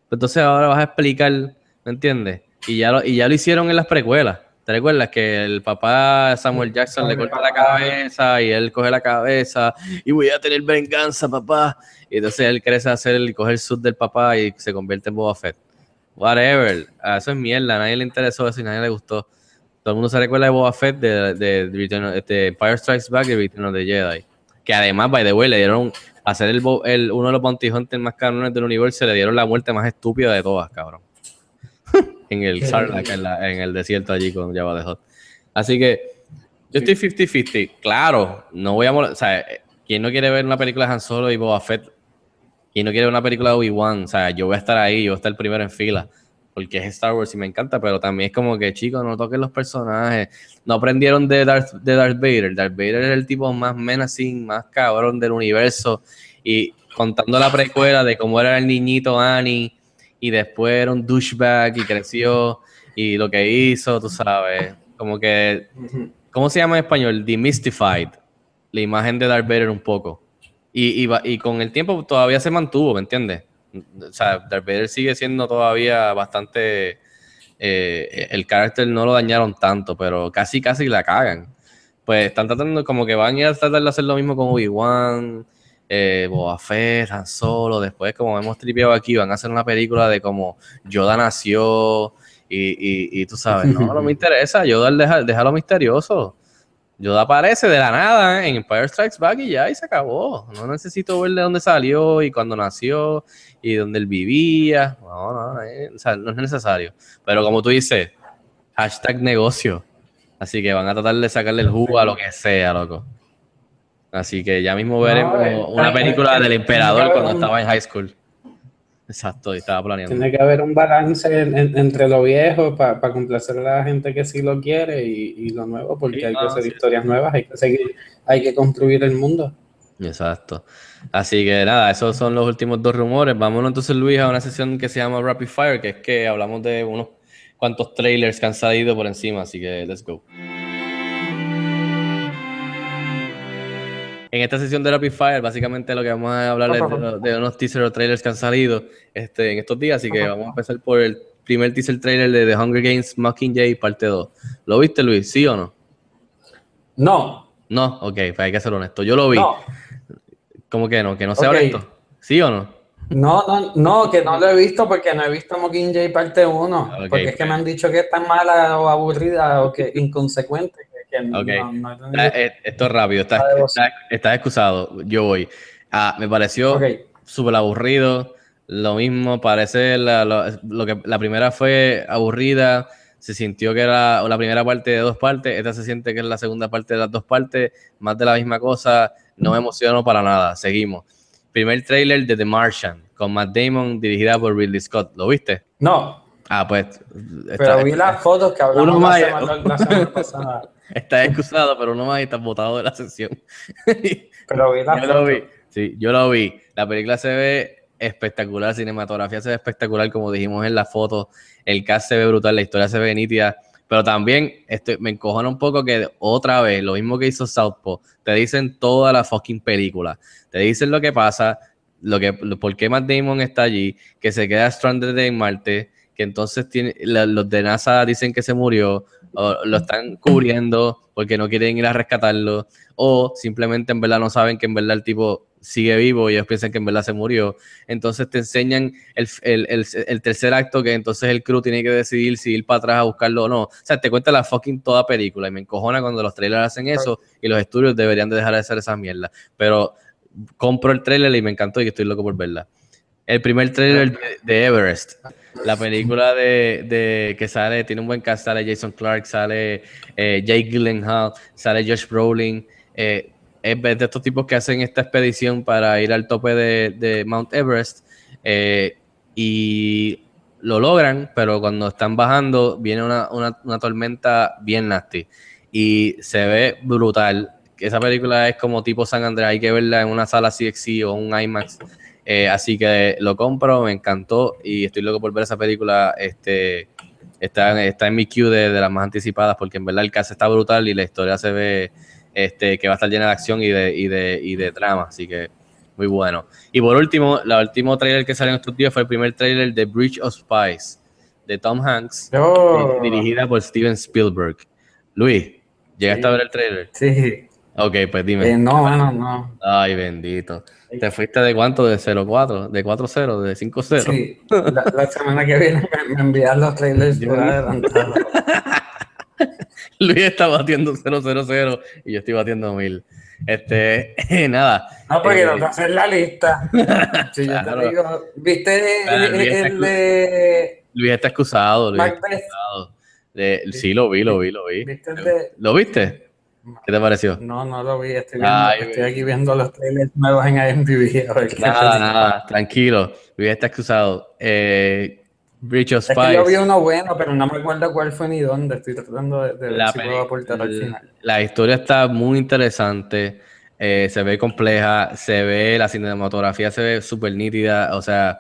Entonces ahora vas a explicar, ¿me entiendes? Y ya lo, y ya lo hicieron en las precuelas. ¿Te recuerdas que el papá Samuel Jackson le corta la cabeza y él coge la cabeza y voy a tener venganza, papá? Y entonces él crece a hacer coge el sud del papá y se convierte en Boba Fett. Whatever. Eso es mierda. A nadie le interesó eso y a nadie le gustó. Todo el mundo se recuerda de Boba Fett de, de, de, Return of- de Empire Strikes Back y Return of the Jedi. Que además, by the way, le dieron a ser el, el- uno de los bounty hunters más cabrones del universo, le dieron la muerte más estúpida de todas, cabrón. en el Sarlacc, en, la- en el desierto allí con Jabba the Hutt. Así que yo estoy 50-50. Claro, no voy a molestar. O sea, eh, ¿quién no quiere ver una película de Han Solo y Boba Fett? ¿Quién no quiere ver una película de Obi-Wan? O sea, yo voy a estar ahí, yo voy a estar primero en fila. Porque es Star Wars y me encanta, pero también es como que, chicos, no toquen los personajes. No aprendieron de Darth, de Darth Vader. Darth Vader es el tipo más menacing, más cabrón del universo. Y contando la precuela de cómo era el niñito Annie y después era un douchebag y creció y lo que hizo, tú sabes, como que, ¿cómo se llama en español? Demystified, la imagen de Darth Vader un poco. Y con el tiempo todavía se mantuvo, ¿me entiendes? O sea, Darth Vader sigue siendo todavía bastante... eh, el carácter no lo dañaron tanto, pero casi, casi la cagan. Pues están tratando, como que van a tratar de hacer lo mismo con Obi-Wan, eh, Boba Fett, Han Solo. Después, como hemos tripeado aquí, van a hacer una película de cómo Yoda nació y, y, y tú sabes, no, no me interesa. Yoda deja, déjalo misterioso. Yoda aparece de la nada en Empire Strikes Back y ya, y se acabó. No necesito ver de dónde salió y cuándo nació y dónde él vivía. No, no, eh, o sea, no es necesario. Pero como tú dices, hashtag negocio. Así que van a tratar de sacarle el jugo a lo que sea, loco. Así que ya mismo veremos eh, una eh, película eh, del emperador cuando estaba en high school. Exacto, y estaba planeando. Tiene que haber un balance en- en- entre lo viejo para complacer a la gente que sí lo quiere y, y lo nuevo, porque Sí, hay no, que hacer sí, historias nuevas, hay que seguir, hay que construir el mundo. Exacto. Así que nada, esos son los últimos dos rumores. Vámonos entonces, Luis, a una sesión que se llama Rapid Fire, que es que hablamos de unos cuantos trailers que han salido por encima. Así que let's go. En esta sesión de Rapid Fire, básicamente lo que vamos a hablar es de, unos teaser o trailers que han salido este, en estos días. Así que vamos a empezar por el primer teaser trailer de The Hunger Games Mockingjay parte 2. ¿Lo viste, Luis? ¿Sí o no? No, No, ok, pues hay que ser honesto. Yo lo vi. no, ¿Cómo que no? ¿Que no sea Ok. honesto? ¿Sí o no? no, no, no, que no lo he visto porque no he visto Mockingjay parte 1, Ok, porque es que me han dicho que es tan mala o aburrida o que inconsecuente que, que Ok. no, no tenido- eh, Esto es rápido, estás, estás- estás excusado. Yo voy. Ah, me pareció Ok. súper aburrido. Lo mismo, parece la, lo, lo que la primera fue aburrida. Se sintió que era la primera parte de dos partes. Esta se siente que es la segunda parte de las dos partes. Más de la misma cosa. No me emociono para nada. Seguimos. Primer trailer de The Martian con Matt Damon, dirigida por Ridley Scott. ¿Lo viste? No, Ah, pues. pero está- vi las fotos que hablamos Uno la semana, la semana pasada. Estás excusado, pero no más y estás botado de la sesión. Pero vi yo lo vi. Sí, yo lo vi. La película se ve espectacular, cinematografía se ve espectacular, como dijimos en la foto. El cast se ve brutal, la historia se ve nítida. Pero también estoy, me encojona un poco que otra vez, lo mismo que hizo Southpaw, te dicen toda la fucking película. Te dicen lo que pasa, lo que, por qué Matt Damon está allí, que se queda stranded en Marte, que entonces tiene, la- los de NASA dicen que se murió, o lo están cubriendo porque no quieren ir a rescatarlo, o simplemente en verdad no saben que en verdad el tipo sigue vivo y ellos piensan que en verdad se murió. Entonces te enseñan el, el- el- el tercer acto que entonces el crew tiene que decidir si ir para atrás a buscarlo o no. O sea, te cuenta la fucking toda película y me encojona cuando los trailers hacen eso y los estudios deberían de dejar de hacer esa mierda. Pero compro el trailer y me encantó y estoy loco por verla. El primer trailer de, de Everest, la película de, de que sale, tiene un buen cast, sale Jason Clark, sale eh, Jake Gyllenhaal, sale Josh Brolin, eh, es de estos tipos que hacen esta expedición para ir al tope de, Mount Everest eh, y lo logran, pero cuando están bajando viene una, una- una tormenta bien nasty y se ve brutal. esa película es como tipo San Andrés, hay que verla en una sala CXC o un IMAX. Eh, así que lo compro, me encantó y estoy loco por ver esa película. Este, está, está en mi queue de, de las más anticipadas porque en verdad el caso está brutal y la historia se ve este, que va a estar llena de acción y de, y de, y de trama. Así que muy bueno. Y por último, el último trailer que salió en estos días fue el primer trailer de Bridge of Spies de Tom Hanks, Oh, di- dirigida por Steven Spielberg. Luis, ¿llegaste Sí. a ver el trailer? Sí. Ok, pues dime. Eh, no, bueno, no. Ay, bendito. ¿Te fuiste de cuánto? ¿De 0-4? ¿De 4-0? ¿De 5-0? Sí. La, la semana que viene me, me envían los trailers por adelantado. Luis está batiendo 0-0-0 y yo estoy batiendo 1000. Este, nada. No, porque Eh, no te haces la lista. Si yo Claro. te digo, ¿viste el, Luis está el de Luis está excusado. Luis está excusado. De- sí, lo vi, lo vi, lo vi. ¿Viste el de- ¿Lo viste? ¿Qué te pareció? No, no lo vi. Estoy, viendo- Ay, estoy aquí viendo los trailers nuevos en IMDb. A ver qué Nada, nada, tranquilo. Luis está excusado. Eh, Bridge of Es que yo vi Spies. uno bueno, pero no me acuerdo cuál fue ni dónde. Estoy tratando de, de ver La, si peli- puedo aportar al final. la historia está muy interesante, eh, se ve compleja, se ve, la cinematografía se ve súper nítida, o sea,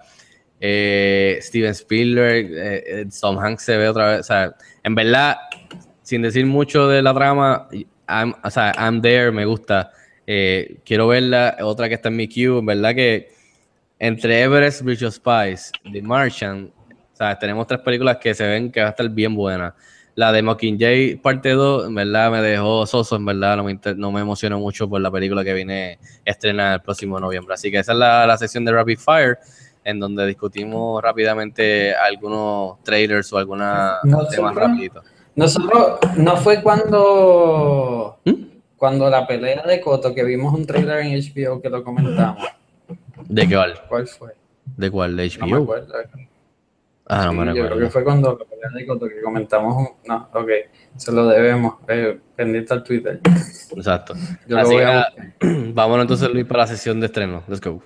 eh, Steven Spielberg, eh, eh, Tom Hanks se ve otra vez, o sea, en verdad, sin decir mucho de la trama, I'm, o sea, I'm there, me gusta, eh, quiero verla, otra que está en mi queue, en verdad que entre Everest, Bridge of Spies, The Martian, sea, tenemos tres películas que se ven que va a estar bien buenas. La de Mockingjay parte 2, en verdad me dejó soso, en verdad no me, no me emocionó mucho por la película que viene a estrenar el próximo noviembre. Así que esa es la, la sección de Rapid Fire, en donde discutimos rápidamente algunos trailers o algunos temas rapiditos. Nosotros, no fue cuando, ¿Mm? cuando la pelea de Coto, que vimos un trailer en HBO que lo comentamos. ¿De qué cuál? ¿Cuál fue? ¿De cuál? ¿De No me HBO? acuerdo. ah, no Sí, me yo creo que recuerdo. fue cuando la pelea de Coto que comentamos. un- No, ok, se lo debemos. Eh, pendiente al Twitter. Exacto. Yo lo Así voy que, a vámonos entonces, Luis, para la sesión de estreno. Let's go.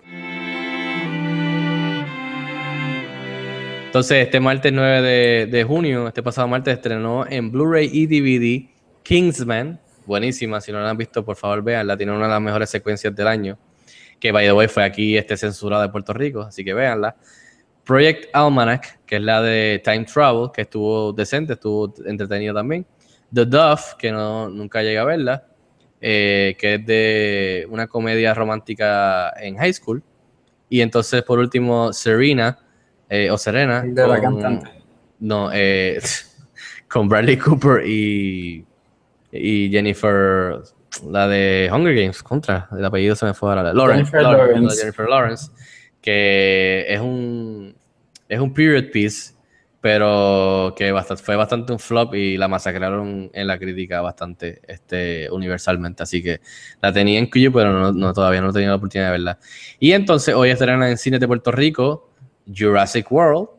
Entonces, este martes 9 de, de junio, este pasado martes, estrenó en Blu-ray y DVD Kingsman. Buenísima, si no la han visto, por favor, véanla. Tiene una de las mejores secuencias del año. Que, by the way, fue aquí este, censurada de Puerto Rico, así que véanla. Project Almanac, que es la de Time Travel, que estuvo decente, estuvo entretenido también. The Duff, que no, nunca llegué a verla, eh, que es de una comedia romántica en high school. Y entonces, por último, Serena, eh, o Serena. De la cantante. No, eh, con Bradley Cooper y, y Jennifer, la de Hunger Games, contra, el apellido se me fue ahora. Lawrence, Jennifer Lawrence, Lawrence. Jennifer Lawrence, que es un, es un period piece, pero que bastante, fue bastante un flop y la masacraron en la crítica bastante este, universalmente. Así que la tenía en cuyo, pero no, no, todavía no he tenido la oportunidad de verla. Y entonces hoy estrenan en cines de Puerto Rico Jurassic World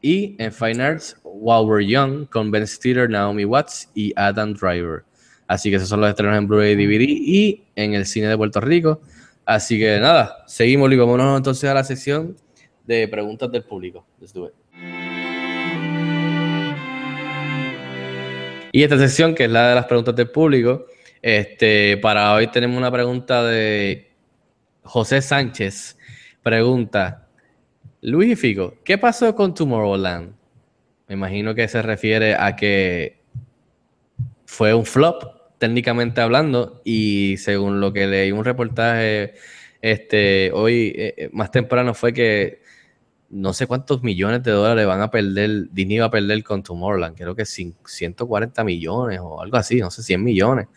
y en Fine Arts While We're Young con Ben Stiller, Naomi Watts y Adam Driver. Así que esos son los estrenos en Blu-ray DVD y en el cine de Puerto Rico. Así que nada, seguimos y vámonos entonces a la sección de preguntas del público. Let's do it. Y esta sección, que es la de las preguntas del público, este, para hoy tenemos una pregunta de José Sánchez. Pregunta, Luis y Fico, ¿qué pasó con Tomorrowland? Me imagino que se refiere a que fue un flop, técnicamente hablando, y según lo que leí un reportaje este, hoy, eh, eh, más temprano, fue que no sé cuántos millones de dólares van a perder, Disney va a perder con Tomorrowland, creo que cin- 140 millones o algo así, no sé, 100 millones.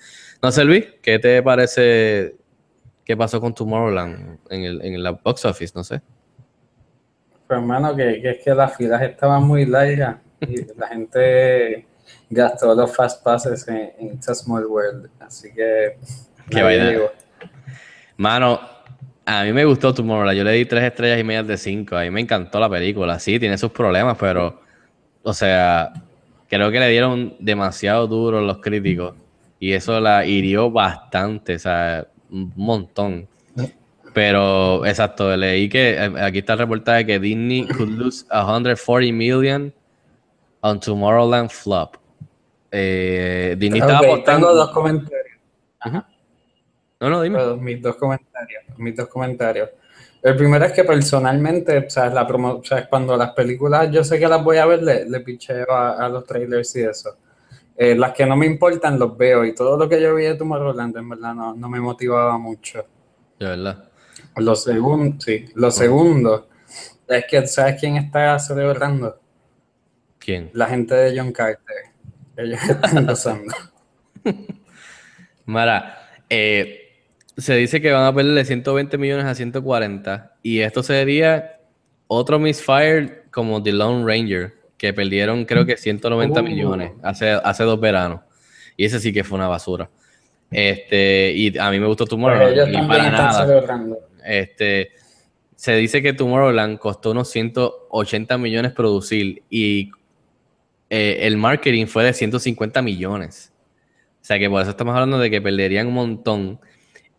No sé, Luis, ¿qué te parece? ¿Qué pasó con Tomorrowland en, el, en la box office? No sé. Pues hermano, que, que es que las filas estaban muy largas y la gente gastó los fast passes en, en It's a Small World. Así que. Qué vaina. Mano, a mí me gustó Tomorrowland. Yo le di tres estrellas y media de cinco. A mí me encantó la película. Sí, tiene sus problemas, pero, o sea, creo que le dieron demasiado duro los críticos. Y eso la hirió bastante, o sea, un montón. Pero, exacto, leí que eh, aquí está el reportaje que Disney could lose 140 million on Tomorrowland flop. Eh, Disney estaba Ok, apostando. tengo dos comentarios. Ajá. No, no, dime. Pero mis dos comentarios, mis dos comentarios. El primero es que personalmente, o sea, la promo, o sea, cuando las películas yo sé que las voy a ver, le, le picheo a, a los trailers y eso. Eh, las que no me importan los veo y todo lo que yo vi de Tomorrowland en verdad no, no me motivaba mucho. De verdad. Lo segundo, sí, lo segundo es que ¿sabes quién está celebrando? ¿Quién? La gente de John Carter. Ellos están gozando. Mara, eh, se dice que van a perder de 120 millones a 140 y esto sería otro misfire como The Lone Ranger, que perdieron creo que 190 Uh. millones hace, hace dos veranos. Y ese sí que fue una basura. Este, y a mí me gustó Tomorrowland Ellos y también para están nada. celebrando. Este, se dice que Tomorrowland costó unos 180 millones producir y eh, el marketing fue de 150 millones. O sea que por eso estamos hablando de que perderían un montón.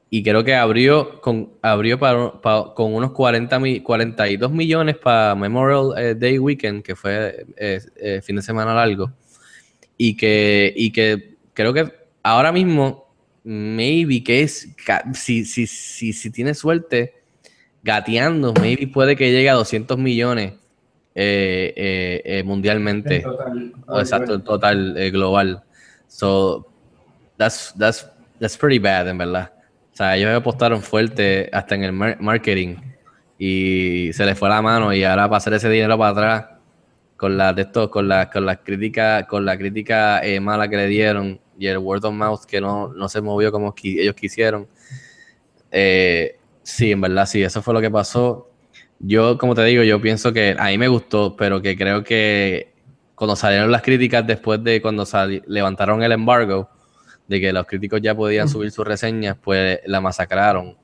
Y creo que abrió con, abrió para, pa- con unos 40 mi- 42 millones para Memorial eh, Day Weekend, que fue eh, fin de semana largo. Y que, y que creo que ahora mismo, maybe que es, si, si, si, si tiene suerte, gateando, maybe puede que llegue a 200 millones eh, eh, eh, mundialmente. En total. Oh, Exacto, en total, eh, global. So, that's, that's, that's pretty bad, en verdad. O sea, ellos apostaron fuerte hasta en el mar- marketing y se les fue la mano y ahora hacer ese dinero para atrás con la de esto, con la, con las críticas, con la crítica eh, mala que le dieron y el word of mouth que no, no se movió como ellos quisieron. Eh, sí, en verdad, sí, eso fue lo que pasó. Yo, como te digo, yo pienso que a mí me gustó, pero que creo que cuando salieron las críticas después de cuando levantaron el embargo, de que los críticos ya podían subir sus reseñas, pues la masacraron.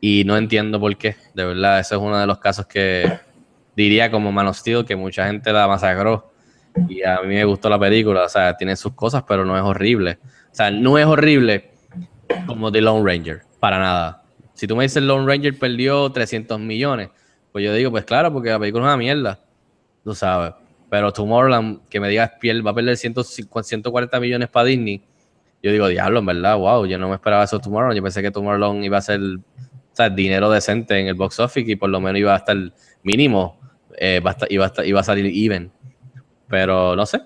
Y no entiendo por qué, de verdad, eso es uno de los casos que diría como Man que mucha gente la masacró. Y a mí me gustó la película, o sea, tiene sus cosas, pero no es horrible. O sea, no es horrible como The Lone Ranger, para nada. Si tú me dices Lone Ranger perdió 300 millones, pues yo digo, pues claro, porque la película es una mierda, tú sabes. Pero Tomorrowland, que me digas, piel, va a perder 150, 140 millones para Disney, yo digo, diablo, en verdad, wow, yo no me esperaba eso Tomorrowland. Yo pensé que Tomorrowland iba a ser o sea, dinero decente en el box office y por lo menos iba a estar mínimo, eh, a estar- iba, a estar- iba a salir even. Pero no sé.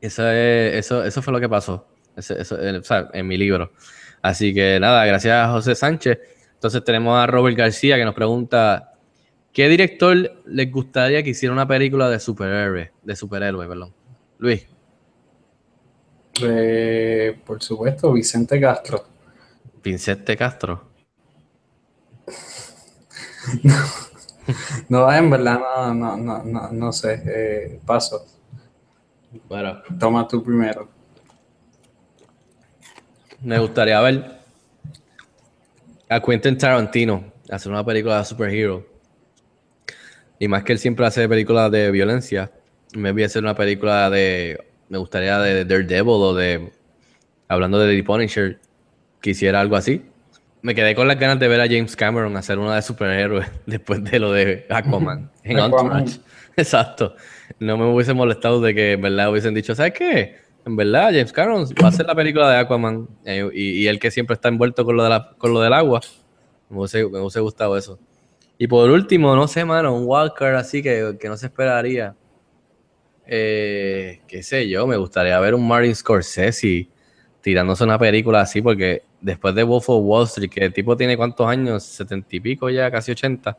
Eso, es- eso, eso fue lo que pasó Ese- eso, eh, o sea, en mi libro. Así que nada, gracias a José Sánchez. Entonces tenemos a Robert García que nos pregunta, ¿qué director les gustaría que hiciera una película de superhéroe? De superhéroe, perdón. Luis. Eh, por supuesto, Vicente Castro. Vincente Castro. No, en verdad, no, no, no, no, no sé. eh, paso. Bueno, Toma tú primero. me gustaría ver a Quentin Tarantino hacer una película de superhero. Y más que él siempre hace películas de violencia, me voy a hacer una película de. Me gustaría de Daredevil o de. Hablando de The Punisher, quisiera algo así. Me quedé con las ganas de ver a James Cameron hacer una de superhéroes después de lo de Aquaman en. Entourage. Exacto. No me hubiese molestado de que en verdad hubiesen dicho, ¿sabes qué? En verdad, James Cameron va a hacer la película de Aquaman eh, y, y él que siempre está envuelto con lo, de la- con lo del agua. Me hubiese, me hubiese gustado eso. Y por último, no sé, mano, un Walker así que, que no se esperaría. Eh, qué sé yo, me gustaría ver un Martin Scorsese tirándose una película así, porque después de Wolf of Wall Street, que el tipo tiene cuántos años, setenta y pico ya, casi ochenta,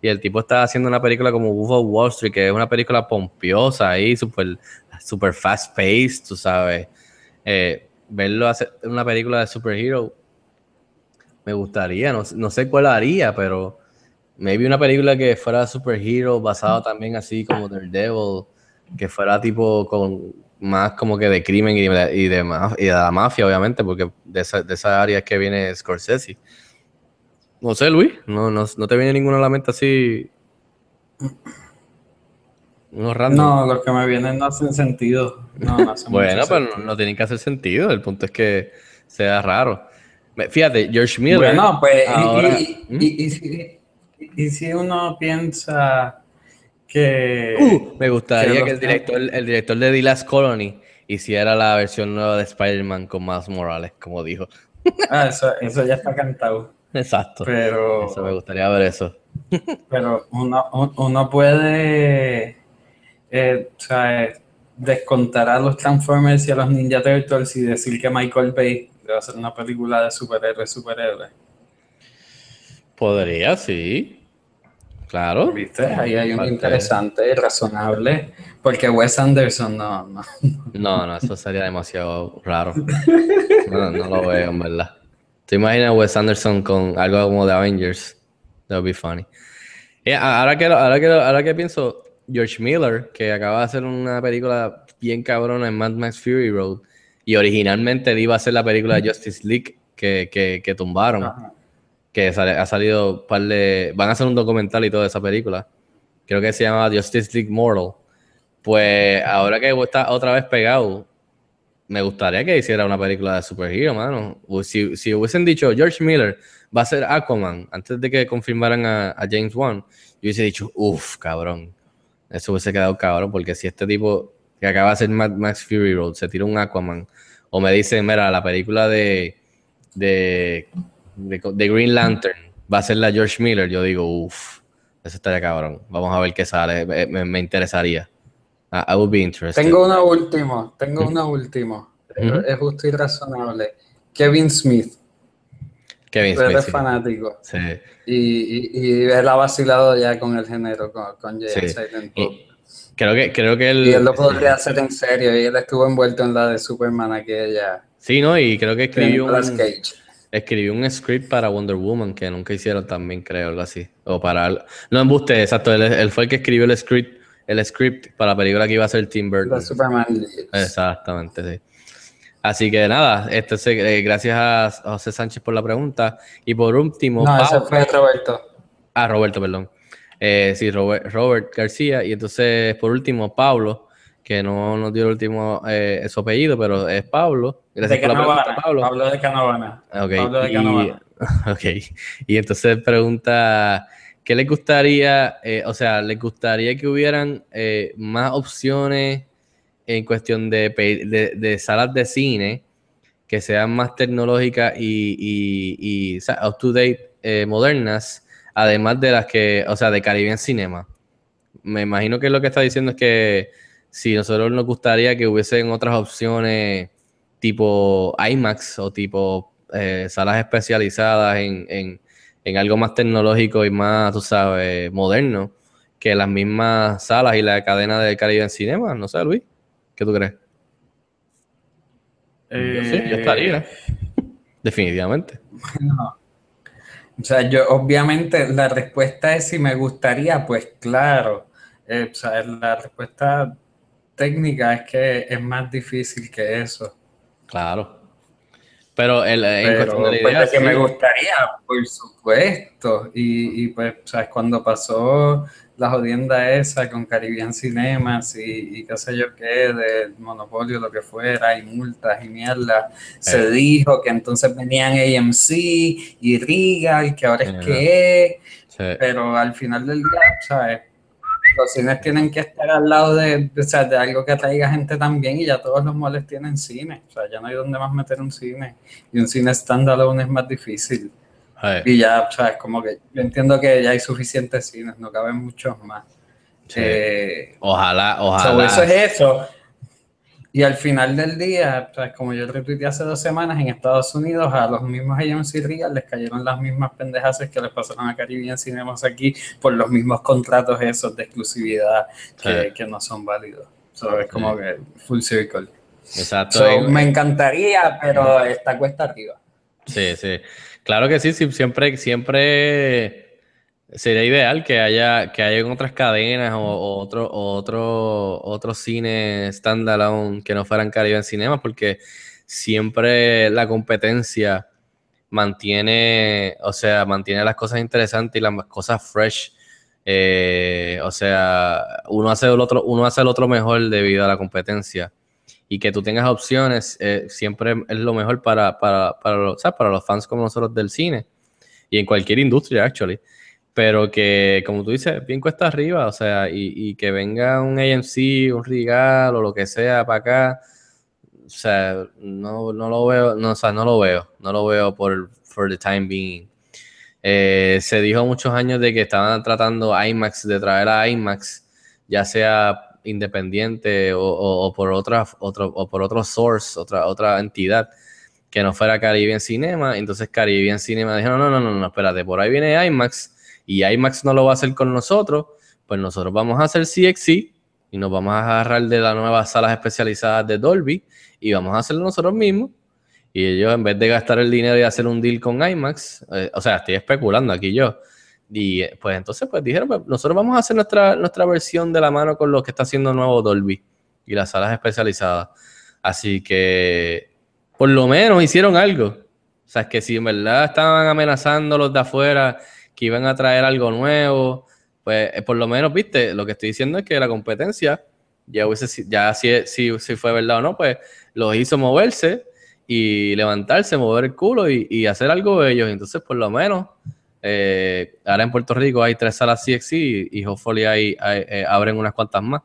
y el tipo está haciendo una película como Wolf of Wall Street, que es una película pompiosa ahí, super, super fast paced, tú sabes. Eh, verlo hacer una película de superhero, me gustaría, no, no sé cuál haría, pero maybe una película que fuera superhero, basado también así como Daredevil, que fuera tipo con más como que de crimen y de, y de, y de la mafia, obviamente, porque de esa, de esa área es que viene Scorsese. No sé, Luis, no, no, no te viene ninguno a la mente así. Unos random. No, los que me vienen no hacen sentido. No, no hacen Bueno, pero no, sentido. no tienen que hacer sentido. El punto es que sea raro. Fíjate, George Miller. Bueno, pues, y- ahora- y, y- y si, y si uno piensa que... Uh, me gustaría que el director, el director de The Last Colony hiciera la versión nueva de Spider-Man con Miles Morales, como dijo. Ah, eso, eso ya está cantado. Exacto. Pero, Eso me gustaría ver eso. pero uno, un- uno puede eh, o sea, descontar a los Transformers y a los Ninja Turtles y decir que Michael Bay debe hacer una película de superhéroes, superhéroes. Podría, sí. Claro. ¿Viste? Ahí hay Parte- interesante y razonable. Porque Wes Anderson no, no. No, no, eso sería demasiado raro. No, no lo veo, en verdad. ¿Te imaginas Wes Anderson con algo como de Avengers? That would be funny. Eh, ahora, que, lo- ahora, que, lo- ahora que pienso, George Miller, que acaba de hacer una película bien cabrona en Mad Max Fury Road, y originalmente él iba a hacer la película de Justice League que, que, que tumbaron. Ajá. Que ha salido un par de... Van a hacer un documental y toda esa película. Creo que se llama Justice League Mortal. Pues ahora que está otra vez pegado, me gustaría que hiciera una película de superhero, mano. O Si, si hubiesen dicho George Miller va a ser Aquaman antes de que confirmaran a, James Wan, yo hubiese dicho, uff, cabrón. Eso hubiese quedado cabrón, porque si este tipo que acaba de Mad Max Fury Road se tira un Aquaman, o me dicen, mira, la película de, de, de, de Green Lantern va a ser la George Miller, yo digo, uff, eso estaría cabrón. Vamos a ver qué sale, me, me- me interesaría. I, I would be interested. Tengo una última, tengo una última. Es justo y razonable. Kevin Smith, Kevin Smith, eres sí. fanático. Sí. Y, y, y él ha vacilado ya con el género, con, con Jay Sí. Silent. Y creo que, creo que él... Y él lo podría hacer en serio. Y él estuvo envuelto en la de Superman aquella. Sí, ¿no? Y creo que escribió un, Cage. Escribió un script para Wonder Woman que nunca hicieron también, creo, algo así. O para... No, embuste, exacto. Él, él fue el que escribió el script, el script para la película que iba a hacer Tim Burton. Superman. Exactamente, sí. Así que nada, este, se- eh, gracias a José Sánchez por la pregunta. Y por último, No, ese fue Roberto. Ah, Roberto, perdón. Eh, sí, Robert, Robert García. Y entonces, por último, Pablo, que no nos dio el último eh, su apellido, pero es Pablo. Gracias de por la pregunta, Canovana. Pablo. Pablo de Canovana. Ok, Pablo de y, Canovana. ok. Y entonces pregunta, ¿qué le gustaría, eh, o sea, le gustaría que hubieran eh, más opciones en cuestión de, de, de salas de cine que sean más tecnológicas y, y, y, o sea, up to date, eh, modernas, además de las que, o sea, de Caribbean Cinema? Me imagino que lo que está diciendo es que si nosotros nos gustaría que hubiesen otras opciones tipo IMAX o tipo eh, salas especializadas en, en- en algo más tecnológico y más, tú sabes, moderno que las mismas salas y la cadena de Caribe en Cinema. No sé, Luis, ¿qué tú crees? Yo sí, yo estaría. Definitivamente. O sea, yo obviamente la respuesta es si me gustaría, pues claro. Eh, o sea, la respuesta técnica es que es más difícil que eso. Claro. Pero el, en Pero cuestión de pues, que me gustaría, por supuesto. Y, y pues, ¿sabes? Cuando pasó la jodienda esa con Caribbean Cinemas y, y qué sé yo qué, del monopolio, lo que fuera, y multas y mierda, se Eh. dijo que entonces venían AMC y Regal, que ahora es Ajá. que Sí. pero al final del día, ¿sabes? Los cines tienen que estar al lado de, de, o sea, de algo que atraiga gente también y ya todos los moles tienen cine. O sea, ya no hay donde más meter un cine. Y un cine standalone es más difícil. Y ya, ¿sabes? Como que yo entiendo que ya hay suficientes cines, no caben muchos más. Sí. Eh, Ojalá, so, ojalá. eso es eso. Y al final del día, ¿sabes? como yo retuiteé hace dos semanas, en Estados Unidos a los mismos AMC Regal les cayeron las mismas pendejas que les pasaron a Caribbean Cinemas aquí por los mismos contratos esos de exclusividad que, Sí. que no son válidos. So, es como que full circle. Exacto. So, me encantaría, pero está cuesta arriba. Sí, sí. Claro que sí, sí, siempre, siempre sería ideal que haya, que haya otras cadenas o, otro, otro, otros cines standalone que no fueran Caribe en Cinema, porque siempre la competencia mantiene, o sea, mantiene las cosas interesantes y las cosas fresh. Eh, o sea, uno hace el otro, uno hace el otro mejor debido a la competencia y que tú tengas opciones eh, siempre es lo mejor para, para, para, los, para los fans como nosotros del cine y en cualquier industria, actually. Pero que, como tú dices, bien cuesta arriba, o sea, y, y que venga un AMC, un Regal o lo que sea para acá, o sea, no, no lo veo, no, o sea, no lo veo, no lo veo por for the time being. Eh, se dijo muchos años de que estaban tratando IMAX, de traer a IMAX, ya sea independiente o, o- o por otra, otro, o por otro source, otra, otra entidad que no fuera Caribbean Cinema. Entonces Caribbean Cinema dijo, no, no, no, no, no, espérate, por ahí viene IMAX y IMAX no lo va a hacer con nosotros, pues nosotros vamos a hacer CXC y nos vamos a agarrar de las nuevas salas especializadas de Dolby y vamos a hacerlo nosotros mismos. Y ellos, en vez de gastar el dinero y hacer un deal con IMAX, eh, o sea, estoy especulando aquí yo. Y eh, pues entonces, pues dijeron, pues, nosotros vamos a hacer nuestra, nuestra versión de la mano con lo que está haciendo nuevo Dolby y las salas especializadas. Así que, por lo menos hicieron algo. O sea, es que si en verdad estaban amenazando los de afuera que iban a traer algo nuevo, pues eh, por lo menos, viste, lo que estoy diciendo es que la competencia, ya, hubiese ya si, si, fue verdad o no, pues los hizo moverse y levantarse, mover el culo y, hacer algo de ellos. Entonces, por lo menos, eh, ahora en Puerto Rico hay tres salas CXC y, hopefully hay- eh, abren unas cuantas más.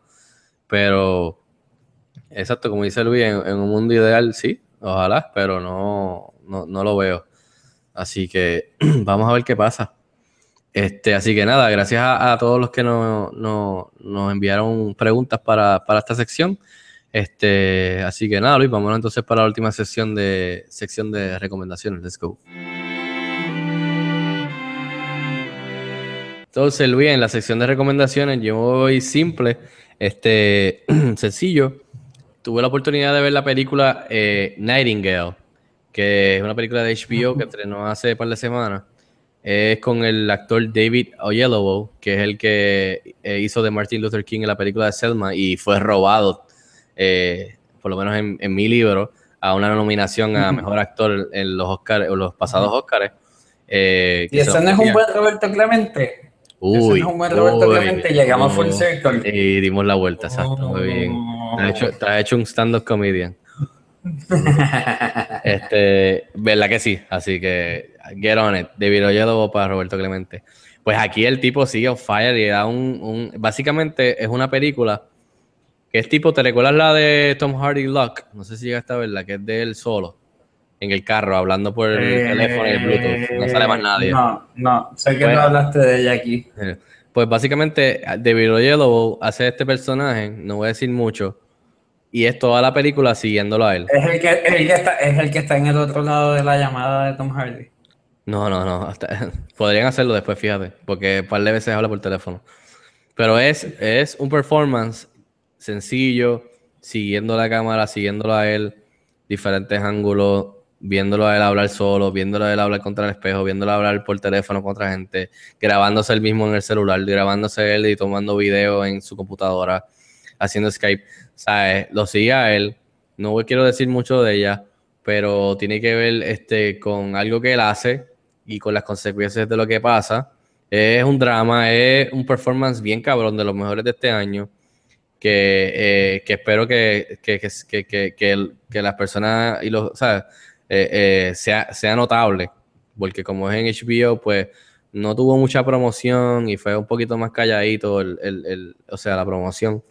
Pero, exacto, como dice Luis, en, en un mundo ideal sí, ojalá, pero no, no, no lo veo. Así que vamos a ver qué pasa. Este, así que nada, gracias a, a todos los que no- no- nos enviaron preguntas para, para esta sección. Este, así que nada, Luis, vámonos entonces para la última sección de sección de recomendaciones. Let's go. Entonces, Luis, en la sección de recomendaciones, yo voy simple, este, sencillo. Tuve la oportunidad de ver la película eh, Nightingale, que es una película de HBO que estrenó hace un par de semanas. Es con el actor David Oyelowo, que es el que eh, hizo de Martin Luther King en la película de Selma y fue robado, eh, por lo menos en, en mi libro, a una nominación a mejor actor en los Oscars, o los pasados Oscars. eh, Y ese no es un buen Roberto Clemente. Uy, ese no es un buen Roberto uy, Clemente. Llegamos full circle. Y dimos la vuelta, exacto, muy bien. Te has hecho, te has hecho un stand-up comedian. Este, verdad que sí, así que get on it. David Oyelowo para Roberto Clemente. Pues aquí el tipo sigue on fire y da un, un- Básicamente es una película que es tipo, ¿te recuerdas la de Tom Hardy Luck? No sé si llegaste a verla, que es de él solo, en el carro, hablando por el Eh, teléfono y el Bluetooth. No sale más nadie. No, no, sé que no hablaste de ella aquí. Eh, Pues básicamente, David Oyelowo hace este personaje, no voy a decir mucho, y es toda la película siguiéndolo a él. Es el que, el que está, es el que está en el otro lado de la llamada de Tom Hardy. No, no, no. podrían hacerlo después, fíjate, porque un par de veces habla por teléfono. Pero es, es un performance sencillo, siguiendo la cámara, siguiéndolo a él, diferentes ángulos, viéndolo a él hablar solo, viéndolo a él hablar contra el espejo, viéndolo hablar por teléfono con otra gente, grabándose él mismo en el celular, grabándose él y tomando video en su computadora, haciendo Skype. ¿Sabes? Lo sigue a él. No quiero decir mucho de ella, pero tiene que ver este, con algo que él hace y con las consecuencias de lo que pasa. Es un drama, es un performance bien cabrón de los mejores de este año. Que, eh, que espero que, que, que, el- que las personas y los, sea, eh, eh, sea, sea notable. Porque como es en HBO, pues no tuvo mucha promoción y fue un poquito más calladito el, el- el- o sea, la promoción.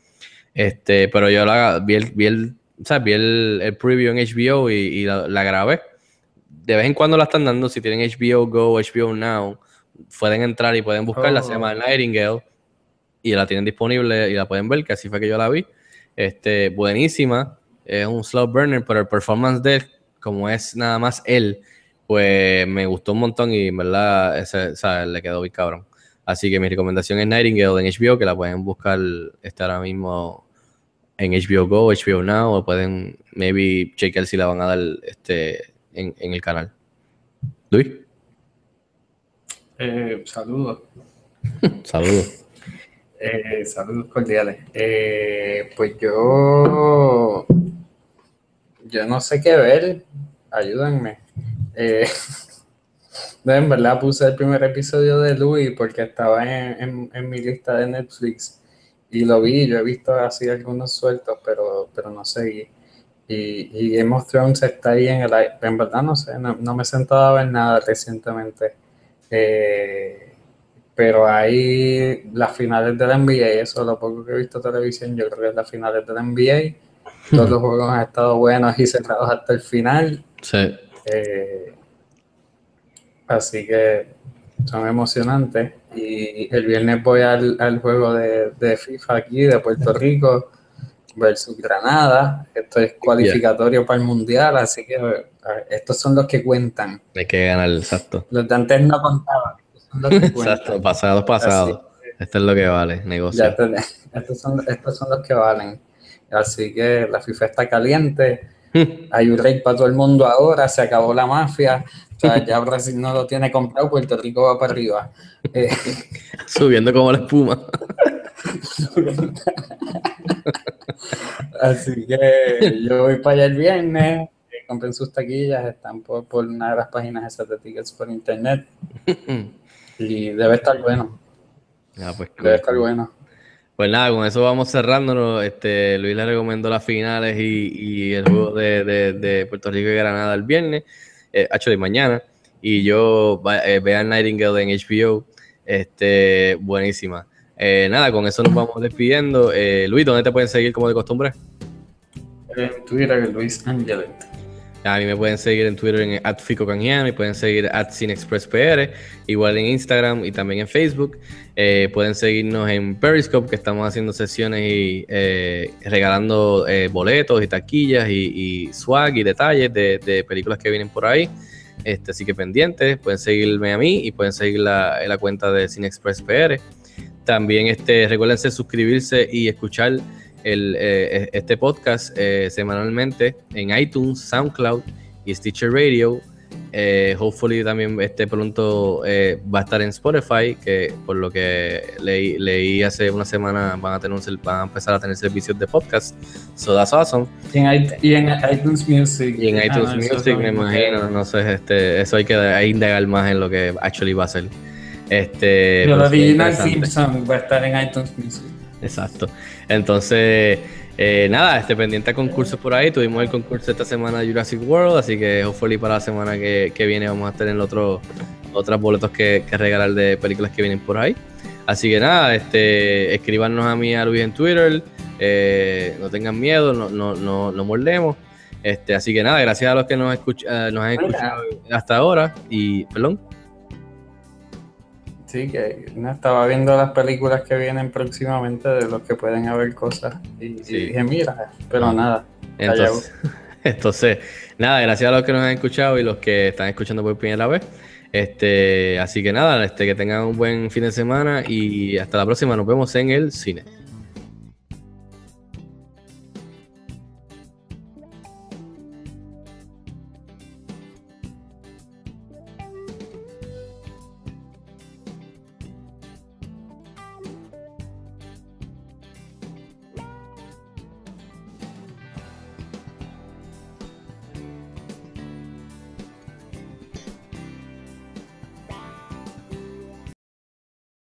Este, pero yo la, vi el, vi el, o sea, vi el, el preview en HBO y, y la, la grabé. De vez en cuando la están dando, si tienen HBO Go, HBO Now, pueden entrar y pueden buscarla, se Oh. llama Nightingale, y la tienen disponible y la pueden ver, que así fue que yo la vi. Este, buenísima, es un slow burner, pero el performance de él, como es nada más él, pues me gustó un montón y en verdad ese, le quedó bien cabrón. Así que mi recomendación es Nightingale en HBO, que la pueden buscar este ahora mismo en HBO Go, HBO Now, o pueden maybe chequear si la van a dar este, en, en el canal. Luis, Eh, saludos. saludos. Eh, saludos cordiales. Eh, pues yo, yo no sé qué ver. Ayúdenme. Eh, no, en verdad puse el primer episodio de Louis porque estaba en, en- en mi lista de Netflix y lo vi. Yo he visto así algunos sueltos, pero, pero no seguí. Y, y Game of Thrones está ahí en el. En verdad no sé, no, no me he sentado a ver nada recientemente. Eh, pero hay las finales de la NBA, eso lo poco que he visto televisión, yo creo que es las finales de la NBA. Todos los juegos han estado buenos y cerrados hasta el final. Sí. Eh, así que son emocionantes. Y el viernes voy al, al juego de, de FIFA aquí, de Puerto Rico, versus Granada. Esto es cualificatorio para el Mundial, así que estos son los que cuentan. Hay que ganar, exacto. Los de antes no contaban. estos son los que cuentan. Exacto, pasados, pasados. Esto es lo que vale, negocio. Estos, son, estos son los que valen. Así que la FIFA está caliente. Hay un rey para todo el mundo ahora. Se acabó la mafia. O sea, ya Brasil no lo tiene comprado. Puerto Rico va para arriba. Eh, Subiendo como la espuma. así que yo voy para allá el viernes. Compren sus taquillas. Están por, por una de las páginas esas de tickets por internet. Y debe estar bueno. Ah, pues. Debe estar bueno. Pues nada, con eso vamos cerrándonos. Este, Luis le recomendó las finales y, y el juego de, de- de Puerto Rico y Granada el viernes, eh, actually mañana. Y yo eh, vean Nightingale en HBO. Este, buenísima. Eh, nada, con eso nos vamos despidiendo. Eh, Luis, ¿dónde te pueden seguir como de costumbre? En Twitter, Luis Angelet. A mí me pueden seguir en Twitter en Fico Canjiano y pueden seguir at CineExpressPR, igual en Instagram y también en Facebook. Eh, pueden seguirnos en Periscope, que estamos haciendo sesiones y eh, regalando eh, boletos y taquillas y, y swag y detalles de, de películas que vienen por ahí. Este, así que pendientes, pueden seguirme a mí y pueden seguir la, la cuenta de CineExpressPR. También este, recuérdense suscribirse y escuchar el, eh, este podcast eh, semanalmente en iTunes, SoundCloud y Stitcher Radio. Eh, hopefully también este pronto eh, va a estar en Spotify, que por lo que leí, leí hace una semana van a tener un van a empezar a tener servicios de podcast. So that's awesome. Y en, i- y en iTunes Music. Y en Ah, iTunes eso Music, me imagino, no sé, este, eso hay que hay indagar más en lo que actually va a ser. Este, el original song va a estar en iTunes Music. Exacto. Entonces, eh, nada, este pendiente a concursos por ahí. Tuvimos el concurso esta semana de Jurassic World, así que hopefully para la semana que, que viene vamos a tener otro, otros boletos que, que regalar de películas que vienen por ahí. Así que nada, este, escríbanos a mí a Luis en Twitter. eh, no tengan miedo, no, no, no, no mordemos. Este, así que nada, gracias a los que nos, escuch- eh, nos han escuchado hasta ahora. Y, perdón. Sí, que no, estaba viendo las películas que vienen próximamente de los que pueden haber cosas. Y, y Sí. dije, mira, pero nada. Entonces, entonces, nada, gracias a los que nos han escuchado y los que están escuchando por primera vez. Este, así que nada, este, que tengan un buen fin de semana y hasta la próxima. Nos vemos en el cine.